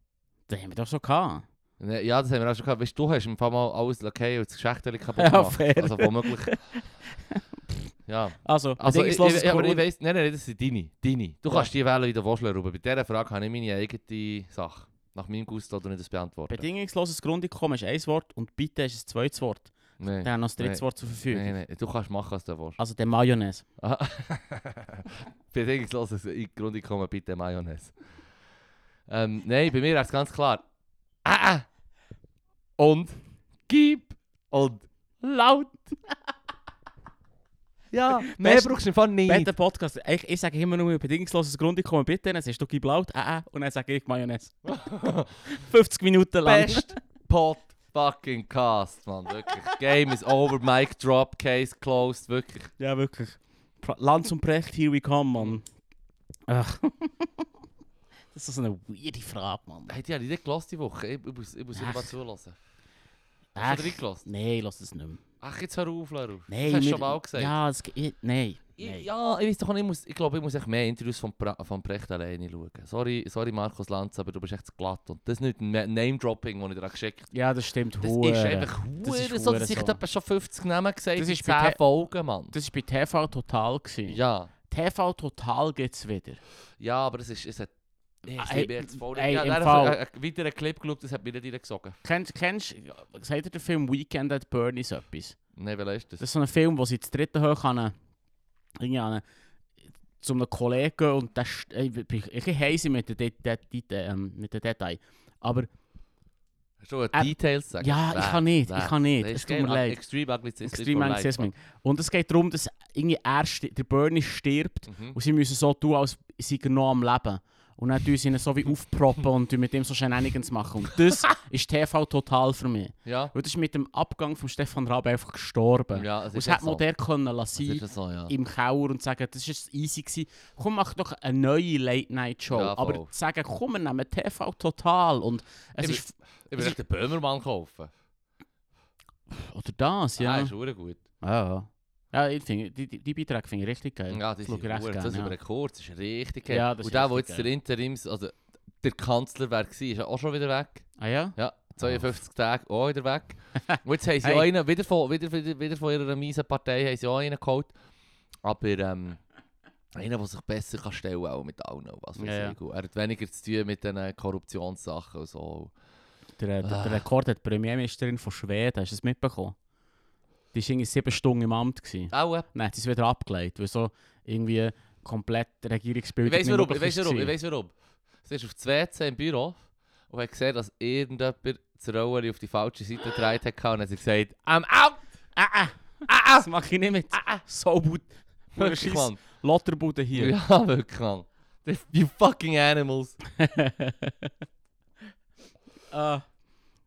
Den haben wir doch schon gehabt. Ne, Ja, das haben wir auch schon gehabt. Weißt du, du hast im Fall mal alles okay und das Geschäft kaputt Ja, gemacht. fair. Also womöglich. ja. Also, Also ich, ich, ja, aber ich weiss, nein, nein, das sind deine. deine. Du Ja. kannst die wählen, wie du willst, Ruben. Bei dieser Frage habe ich meine eigene Sache. Nach meinem Gusto oder nicht das beantworten. bedingungsloses Grundeinkommen ist ein Wort und bitte ist ein zweites Wort. Nein. Dann noch das dritte. Wort zur Verfügung. Nein, nein, du kannst machen, was du willst. Also der Mayonnaise. Bedingungsloses Grundeinkommen, bitte Mayonnaise. Ähm, nein, bei mir ist es ganz klar. Ah, ah. Und gib und laut. ja, mehr Best- brauchst du einfach nicht. Better Podcast. Ich, ich sage immer nur bedingungsloses Grundeinkommen bitte, dann sagst du gib laut, äh, äh, und dann sage ich Mayonnaise. 50 Minuten lang. Best Pod fucking Cast, man. Wirklich. Game is over, mic drop, case closed, wirklich. Ja, wirklich. Lanz und Brecht, here we come, Mann. Ach. das ist so eine weirde Frage, Mann. Hey, die habe ich nicht die Woche. Ich, ich muss, ich muss mal zulassen. Hast du reingelassen? Nein, ich lass es nicht mehr. Ach, jetzt hör auf, Leru. Nein, das hast du schon mal gesagt. Ja, es, ich, nein. Ja, ich weiß doch nicht, ich, muss, ich glaube, ich muss echt mehr Interviews von, von Brecht alleine schauen. Sorry, sorry Markus Lanz, aber du bist echt glatt. Und das ist nicht ein Name-Dropping, das ich dir geschickt habe. Ja, das stimmt. Das hure. ist einfach hure so, dass ich so. etwa schon 50 Namen gesagt Das ist bei 10 Te- Folgen, Mann. Das war bei TV Total. Gewesen. Ja, TV Total gibt es wieder. ja, aber es ist... Es hat, Ey, hat mir jetzt voll... ey, ja, im dann Fall- habe ich einen Clip geschaut, das hat mir nicht reingesogen. Kennst kennst sagt ihr den Film Weekend at Bernie's etwas? Nein, welcher ist das? Das ist so ein Film, wo sie zu dritten hoch an irgendwie an eine- zu einem Kollegen und das st- ich ich bin heiß mit den, Det- Det- Det- ähm, mit den Details. Aber Hast du Äh, Details sagen? ja, ich kann nicht, ich kann nicht. Es tut mir leid. Extreme Anglizismus Extreme Anglizismus. Und es geht darum, dass irgendwie er der Bernie stirbt. Mhm. und sie müssen so tun, als sei er noch am Leben. Und dann tun sie ihn so wie aufproppen und mit ihm so Shenanigans machen. Und das ist TV total für mich. Ja, Weil das ist mit dem Abgang von Stefan Raab einfach gestorben. ja, Und ist es hätte man so. der können lassen ist so, ja. im Keller und sagen, das war easy. Gewesen. Komm, mach doch eine neue Late-Night-Show. Ja. Aber sagen, komm, wir nehmen TV total. Und es Ich ist... Ich will echt den Böhmermann kaufen. Oder das, ja. Ah, ist verdammt gut. ja. Ja, ich finde, die, die, die Beiträge finde ich richtig geil. Ja, das Schau ist recht gerne, Das ja. über einen Kurz ist richtig geil. Ja, das Und der, der jetzt der Interims... Also der Kanzler war, ist ja auch schon wieder weg. Ah ja? Ja, 52 Tage auch wieder weg. Und jetzt haben sie Hey. auch einen, wieder von, wieder, wieder, wieder von ihrer miesen Partei, haben sie auch einen geholt. Aber ähm, einer, der sich besser kann stellen kann, auch mit allen. Was Ja, ja. Er hat weniger zu tun mit den Korruptionssachen und so. Der, der, Ah. der Rekord hat die Premierministerin von Schweden, hast du das mitbekommen? Die war sieben Stunden im Amt. Auch, äh, Nein, sie ist wieder abgelegt, weil so irgendwie komplett ich Regierungsbildung weiß nicht warum, ich weiß warum, war. ich weiß warum. Sie ist auf das WC im Büro und hat gesehen, dass irgendjemand das Rollen auf die falsche Seite gedreht hat. Und hat sie gesagt, I'm out! Ah, ah, Ah, das mache ich nicht mit. ah, ah! So gut. Wirklich, Mann. Lotterbude hier. Ja, wirklich, Mann. You fucking animals. Ah,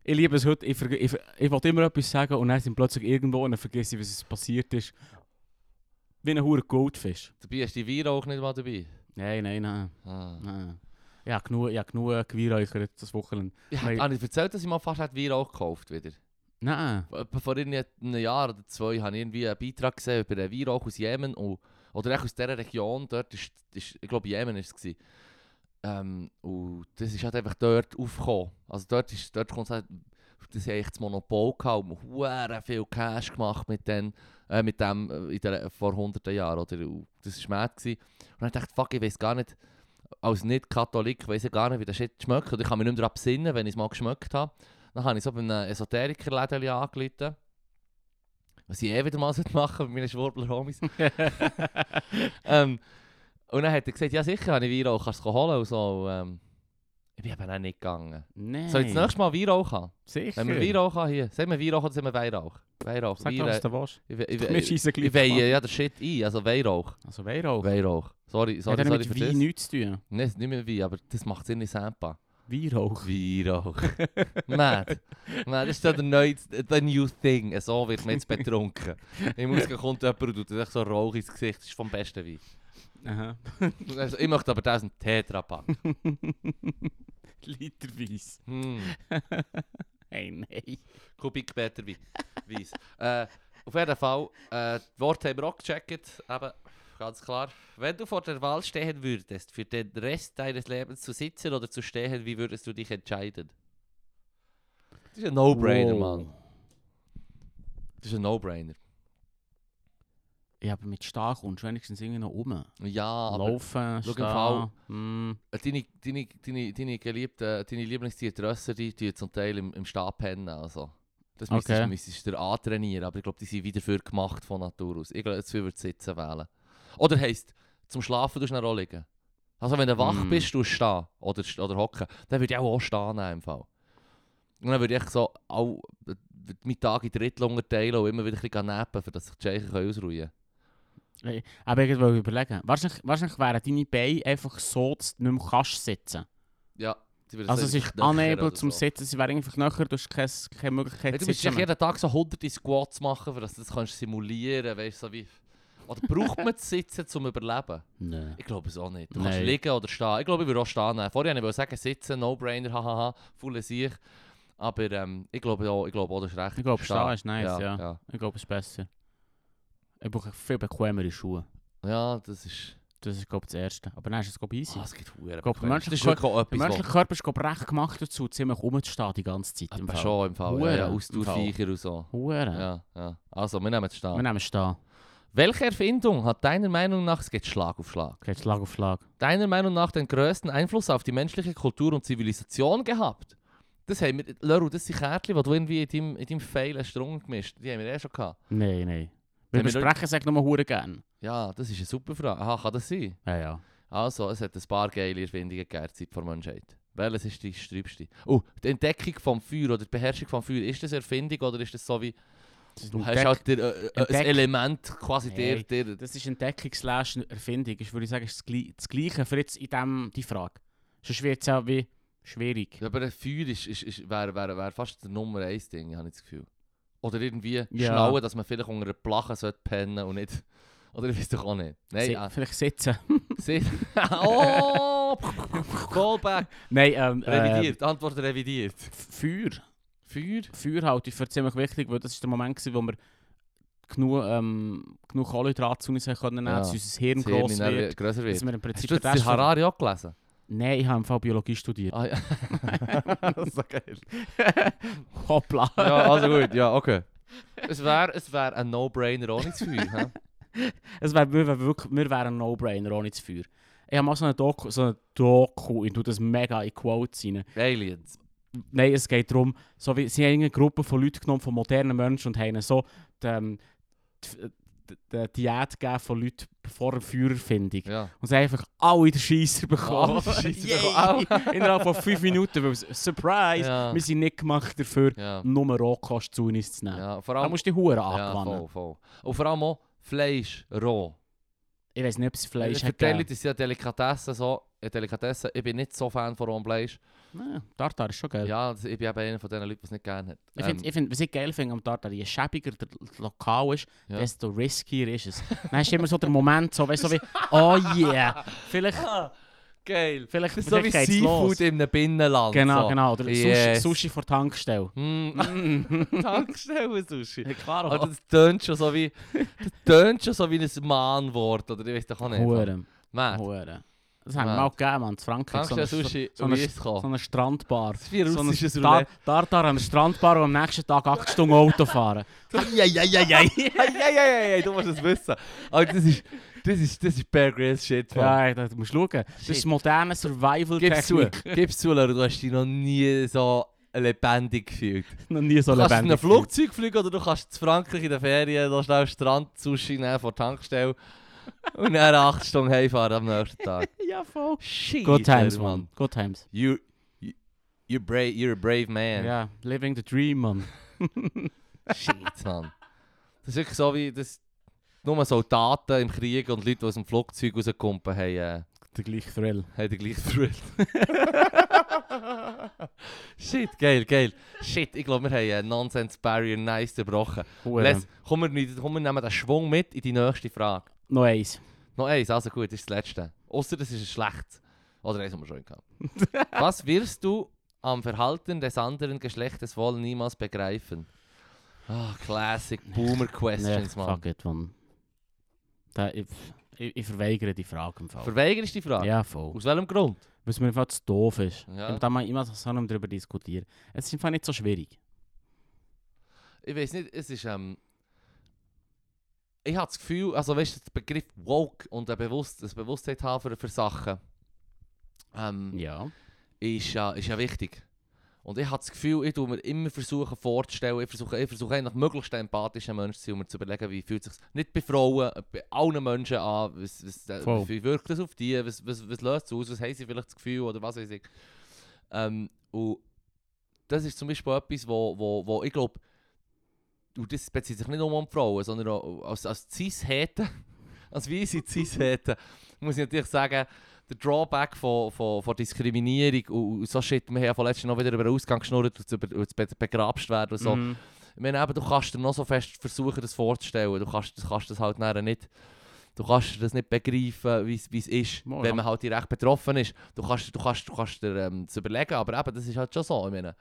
ich liebe es heute. Ich, ich, ich wollte immer etwas sagen und dann sind plötzlich irgendwo und dann vergesse ich, was passiert ist. Wie ein hoher Goldfisch. Dabei hast du die Wein auch nicht mal dabei. Nein, nein, nein. Ah. nein. Ich habe genug, ich habe genug Geweihräuchert das Wochenende. Ich habe ich erzählt, dass ich mal fast Wein auch gekauft wieder. Nein. Vor einem Jahr oder zwei habe ich irgendwie einen Beitrag gesehen über den Weihrauch aus Jemen. Und, oder aus dieser Region. Dort ist, ist ich glaube Jemen war es. Ähm, und das ist halt einfach dort aufgekommen. Also dort, ist, dort kommt halt, das echt das Monopol gehabt und hure viel Cash gemacht mit, den, äh, mit dem äh, in der, vor hunderten Jahren. Oder? Und das war mad. gewesen. Und dann dachte ich, fuck, ich weiß gar nicht, als Nicht-Katholik weiß ich gar nicht, wie der Shit schmeckt. Oder ich kann mich nicht mehr daran besinnen, wenn ich es mal geschmeckt habe. Dann habe ich so bei einem Esoteriker-Läden angerufen. Was ich eh wieder mal machen sollte, bei meinen Schwurbler-Homies. ähm, und dann hat er gesagt, ja sicher, habe ich Weihrauch, kannst du es holen und so. Und, ähm, ich bin eben auch nicht gegangen. Nein. Soll ich das nächste Mal Weihrauch haben? Sicher. Wenn wir Weihrauch haben hier, sagen wir Weihrauch oder sagen wir Weihrauch? Weihrauch. Sag doch, was du willst. ich, ich, ich, schiessen gleich ich weihe ja den Shit ein, also Weihrauch. Also Weihrauch. Weihrauch. Sorry, sorry, Hat ja sorry für das. Wein nichts zu tun. Nein, nicht mehr Wein, aber das macht Sinn in Sampa. Weihrauch. Weihrauch. Mad. Mad, das ist so der neue, the new thing. So wird man jetzt betrunken. Im Ausgang kommt jemand und tut sich so Rauch ins Gesicht. Das ist vom besten Wein. Aha. Also, ich möchte aber das einen Tetra-Pack. Literweise. Hm. Hey, nein. Kubikmeter. Weiss. Äh, auf jeden Fall, äh, die Worte haben wir auch gecheckt. Eben, ganz klar. Wenn du vor der Wahl stehen würdest, für den Rest deines Lebens zu sitzen oder zu stehen, wie würdest du dich entscheiden? Das ist ein No-Brainer, Wow. Mann. Das ist ein No-Brainer. Ja, aber mit stark kommst du wenigstens irgendwie noch rum. Ja, aber Laufen, schau im stehen. Fall- Mm. äh, deine, deine, deine, deine geliebten, deine Lieblingstiere, die Rösser, die tun zum Teil im, im Stab pennen. Also. Das müsstest, Okay. müsstest du dir antrainieren, aber ich glaube, die sind wieder für gemacht von Natur aus. Ich glaube, jetzt würde sitzen wählen. Oder heisst, zum Schlafen tust du noch liegen. Also wenn du wach Mm. bist, du stehen oder, oder hocken, dann würde ich auch, auch stehen im Fall. Und dann würde ich so auch äh, meinen Tag in Drittel unterteilen und immer wieder ein bisschen nappen, dass sich die Scheichen können ausruhen Hey, Aber ich wollte überlegen. Wahrscheinlich, wahrscheinlich wären deine Beine einfach so, dass du nicht mehr kannst sitzen Ja. Also so sich knöchern unable zum so. Sitzen, sie wären einfach nachher, du hast keine, keine Möglichkeit Hey, du zu musst jeden Tag so hunderte Squats machen, dass du das kannst simulieren weißt so wie... Oder braucht man das Sitzen zum Überleben? Nein. Ich glaube es auch nicht. Du kannst Nein. liegen oder stehen. Ich glaube, ich würde auch stehen. nehmen. Vorher wollte ich sagen, sitzen, No-Brainer, hahaha, voll sich. Aber ähm, ich glaube auch, ich glaube auch, das ist recht. Ich glaube, stehen ist nice, ja. ja. ja. Ich glaube, es ist besser. Ich brauche viel bequemere Schuhe. Ja, das ist... Das ist, glaube ich, das Erste. Aber dann ist es, glaube ich, easy. Ah, es gibt Huren. Der menschliche Körper ist, glaube recht gemacht dazu, ziemlich rumzustehen die ganze Zeit. was... Im Fall. schon im Fall. Huren ja, Ausdauerviecher und so. Hure. Ja, ja. Also, wir nehmen es Wir stehen. nehmen stehen. Welche Erfindung hat deiner Meinung nach, es geht Schlag auf Schlag, Geht Schlag auf Schlag. deiner Meinung nach den grössten Einfluss auf die menschliche Kultur und Zivilisation gehabt? Das haben wir, Leru, das sind Kärtchen, die du irgendwie in deinem, in deinem Fail hast gemischt. Die haben wir eh schon gehabt. Nein, nein. Wenn wir sprechen, sag nur hure gern. Ja, das ist eine super Frage. Aha, kann das sein? Ja, ja. Also, es hat ein paar geile Erfindungen gegeben, Zeit der Menschheit. Welches ist die sträubste? Oh, die Entdeckung vom Feuer oder die Beherrschung vom Feuer, ist das Erfindung oder ist das so wie, du hast halt dir, äh, äh, ein Element quasi dir, Nein. dir... Das ist Entdeckung slash Erfindung. Ich würde sagen, es ist das Gle- das Gleiche für jetzt in dem, die Frage. Sonst wird es ja wie schwierig. Ja, aber ein Feuer ist, ist, ist, wäre wär, wär fast der Nummer eins Ding, habe ich das Gefühl. Oder irgendwie Ja. schlauen, dass man vielleicht unter einer Plache sollte pennen und nicht... Oder ich weiß doch auch nicht. Nein, ja. Vielleicht sitzen. Sie- oh! Callback! Nein, ähm, äh, Revidiert, Antwort revidiert. Feuer. Feuer? Feuer halte ich für ziemlich wichtig, weil das ist der Moment, gewesen, wo wir genug, ähm, genug Kohlenhydrate zu uns können, Ja. dass unser Hirn Das Hirn gross wird. grösser wird. Dass wir im Hast Prinzip du Rest den von- Harari auch gelesen? Nein, ich habe im Fall Biologie studiert. Ah, ja. das ist so geil. Hoppla. Ja, also gut, ja, okay. Es wäre es wär ein No-Brainer ohne das Feuer. Es wär, wir, wirklich, wir wären ein No-Brainer ohne das Feuer. Ich habe mal so eine Doku, so eine Doku, ich tue das mega in Quotes rein. Aliens. Nein, es geht darum, so wie, sie haben eine Gruppe von Leuten genommen, von modernen Menschen und haben so die, ähm, die, die, Diät gegeben von Leuten vor der Feuererfindung. Ja. Und sie haben einfach alle den Scheisser bekommen. Yay! bekommen. Innerhalb von 5 Minuten, weil Surprise! Ja. Wir sind nicht gemacht dafür, Ja. nur Rohkost zu uns zu nehmen. ja. Vor Da musst du die Huren ja, angewannen. voll, voll. Und vor allem auch Fleisch, roh. ich weiß nicht, ob es Fleisch Für hat. die Leute ist ja Delikatessen so. Eine Delikatessen. Ich bin nicht so Fan von rohem Fleisch. Nein, Tartar ist schon geil. Ja, das- ich bin eben einer von den Leuten, die es nicht gerne hat. Ich find, Ähm, ich find, was ich geil finde am Tartar, je schäbiger der Lokal ist, Ja. desto riskier ist es. Dann hast du immer so den Moment, so, weißt, so wie, oh yeah, vielleicht, geil. vielleicht, Das ist so wie vielleicht geht's Seafood los. in einem Binnenland. Genau, so. genau. Oder Yes. Sushi, Sushi vor Tankstelle. Mm, Tankstellen Sushi. Ja, klar, Aber das tönt schon so wie. Das tönt schon so wie ein Mahnwort, oder ich weiß doch auch nicht. Huren, Mann, Huren. Das haben wir mal gegeben, man, in Frankreich. So eine, Sushi, so eine- so eine Strandbar. Das So ein russisches Tar Roulette. Tartar an einer Strandbar und am nächsten Tag 8 Stunden Auto fahren. Ja, du musst es wissen. Aber das ist, das ist, das ist Bear Grylls Shit, Mann. Ja, da- du musst schauen. Das ist moderne Survival-Technik. gib's zu, Leute, du hast dich noch nie so lebendig gefühlt. Noch nie so Du kannst in lebendig. einem Flugzeug fliegen oder du kannst zu Frankreich in den Ferien noch schnell Strand-Sushi nehmen von der Tankstelle und dann 8 Stunden heimfahren am nächsten Tag. Ja, voll. Shit, Good times, man. Good times. You, you, you're, brave, you're a brave man. Ja, living the dream, man. Shit, Mann. Das ist wirklich so wie das, nur Soldaten im Krieg und Leute, die aus dem Flugzeug rauskommen, haben, äh, Der gleiche Thrill. haben den gleichen Thrill. Shit, geil, geil. Shit, ich glaube, wir haben einen Nonsense Barrier nice gebrochen. Komm, wir, nicht- komm, wir nehmen den Schwung mit in die nächste Frage. Noch eins. Noch eins, also gut, das ist das letzte. Außer das ist ein schlecht. Oder eins, was wir schon gehabt. Was wirst du am Verhalten des anderen Geschlechtes wohl niemals begreifen? Ah, Classic Boomer Questions, Nee, man. fuck it, man. Da, ich, Ich, ich verweigere die Frage im Fall. Verweigerst die Frage? Ja, voll. Aus welchem Grund? Weil es mir einfach zu doof ist. Ja. Ja. Da mal immer so darüber diskutieren. Es ist einfach nicht so schwierig. Ich weiß nicht, es ist ähm, ich habe das Gefühl, also weißt du, der Begriff woke und eine Bewusst das Bewusstheit haben für, für Sachen ähm, Ja. ist, ja, ist ja wichtig. Und ich habe das Gefühl, ich tue mir immer versuchen vorzustellen, ich versuche, ich versuche eigentlich möglichst ein empathischer Mensch zu sein, um mir zu überlegen, wie fühlt sich nicht bei Frauen, bei allen Menschen an, was, was, äh, Voll. wie wirkt das auf die, was, was, was löst es aus, was haben sie vielleicht das Gefühl oder was weiß ich. Ähm, und das ist zum Beispiel etwas, wo, wo, wo ich glaube, und das bezieht sich nicht nur um Frauen, sondern auch als, als Cis-Heten, als weisse Cis-Heten, muss ich natürlich sagen, der Drawback von, von, von Diskriminierung und, und so shit, wir haben ja vorletzt noch wieder über den Ausgang geschnurrt und über, und be begrabst werden und so. Mhm. Ich meine, eben, du kannst dir noch so fest versuchen, das vorzustellen, du kannst, du kannst das halt nachher nicht, du kannst das nicht begreifen, wie es ist, Mal, wenn man halt direkt betroffen ist. Du kannst, du kannst, du kannst dir ähm, das überlegen, aber eben, das ist halt schon so, ich meine.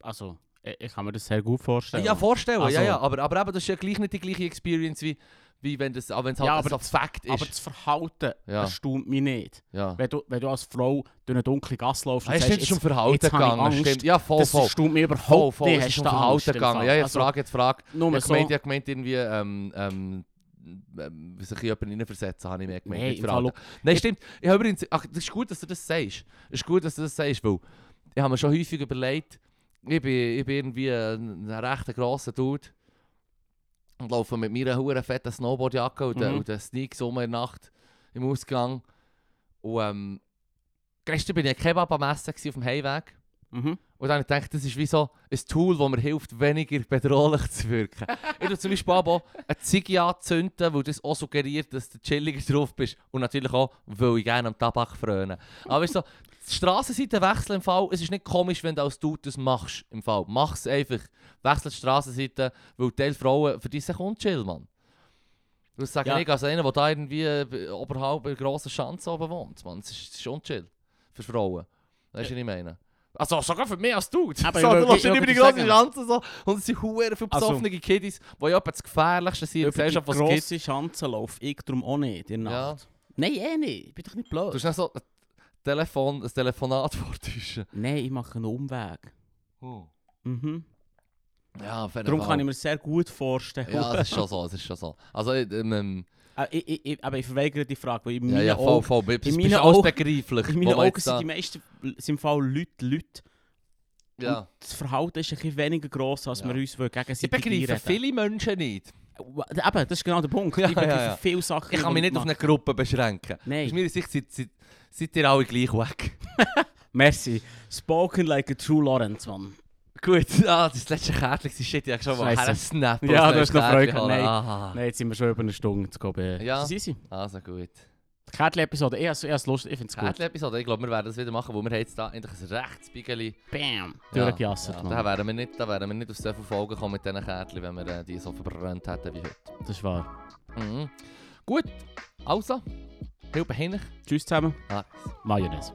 Also, ich, ich kann mir das sehr gut vorstellen. Ja, vorstellen, Also- ja, ja, aber, aber eben, das ist ja gleich nicht die gleiche Experience, wie, wie wenn es halt Ja, aber Fakt ist. Aber das Verhalten Ja. erstaunt mich nicht. ja. Wenn du, wenn du als Frau durch eine dunkle Gasse läufst und ja, stimmt, es ist um jetzt, Verhalten jetzt gegangen, Angst, stimmt. Ja, voll, das voll. erstaunt mich Voll, überhaupt voll, nicht. es Hast ist um du Verhalten gegangen. Ja, jetzt Also, Frage, jetzt Frage. Nur Ich so, gemeint, ich gemeint irgendwie, ähm, ähm, ähm, sich in jemanden reinversetzen, habe ich mir gemeint. Nein, Fall. Nein, stimmt. Ich habe übrigens, ach, das ist gut, dass du das sagst. Es ist gut, dass du das sagst, weil ich habe mir schon häufig überlegt, ich bin, ich bin irgendwie ein, ein recht grosser Dude und laufe mit meiner huren fetten Snowboardjacke und, Mhm. und den Sneaks um in der Nacht im Ausgang. Und ähm, gestern bin ich Kebab am Essen auf dem Heimweg. Mhm. Und dann habe ich gedacht, das ist wie so ein Tool, das mir hilft, weniger bedrohlich zu wirken. ich tue zum Beispiel aber eine Ziege anzünden, weil das auch suggeriert, dass du chilliger drauf bist. Und natürlich auch, weil ich gerne am Tabak fröne. Aber weißt du, so, die Strassenseite wechseln im Fall, es ist nicht komisch, wenn du als Dude das machst. Im Fall. Mach es einfach. Wechsel die Strassenseite, weil Teil Frauen, für die ist es unchill, Mann. Das sage Ja. ich als einer, der da irgendwie äh, oberhalb einer grossen Schanze oben wohnt. Mann. Das ist, das ist unchill. Für Frauen. Weißt du, was ich meine? Also sogar für mich als Dude. Aber so, ich du lässt über die sagen- Schanze so. Und es sind hure viele Also- besoffene Kiddies, die ja das Gefährlichste sind Über die grosse Chance laufe ich darum auch nicht in der Ja. Nacht. Nein, eh nicht. Ich bin doch nicht blöd. Du hast nicht so ein, Telefon, ein Telefonat vortäuschen. Nein, ich mache einen Umweg. Mhm. Ja, Darum kann ich mir sehr gut vorstellen. Ja, das ist schon so, das ist schon so. Also, ähm, ähm, Äh, ich, ich, ich, aber ich verweigere die Frage, weil in ja, meinen ja, voll, Augen, voll. In meinen Augen- begreiflich. in meinen Augen sind die meisten sind Fall Leute Leute. Ja. Und das Verhalten ist ein bisschen weniger gross, als Ja. wir uns wollen Ich gegenseitig begreife viele Menschen nicht. Eben, das ist genau der Punkt. Ja, ich begreife ja, ja. viele Sachen. Ich kann mich nicht auf man eine Gruppe beschränken. Nein. Aus meiner Sicht seid, seid, seid ihr alle gleich weg. Merci. Spoken like a true Lawrence, Mann. Gut, ah, das letzte Kärtchen war shit, ich habe schon mal hergesnappt. Ja, du hast noch Freude gehabt, nein. Jetzt sind wir schon über eine Stunde zu gehen. Ja. Das ist easy. Also gut. Die Kärtchen-Episode, ich habe es lustig, ich finde es gut. Kärtchen-Episode, ich glaube, wir werden das wieder machen, weil wir jetzt da endlich ein rechtes Bigeli. Bam! Ja, Durchgejasset, ja, Mann. da wären wir nicht, da wären wir nicht auf so viele Folgen gekommen mit diesen Kärtchen, wenn wir äh, die so verbrannt hätten wie heute. Das ist wahr. Mhm. Gut, also, viel behindlich. Tschüss zusammen. Ah. Mayonnaise.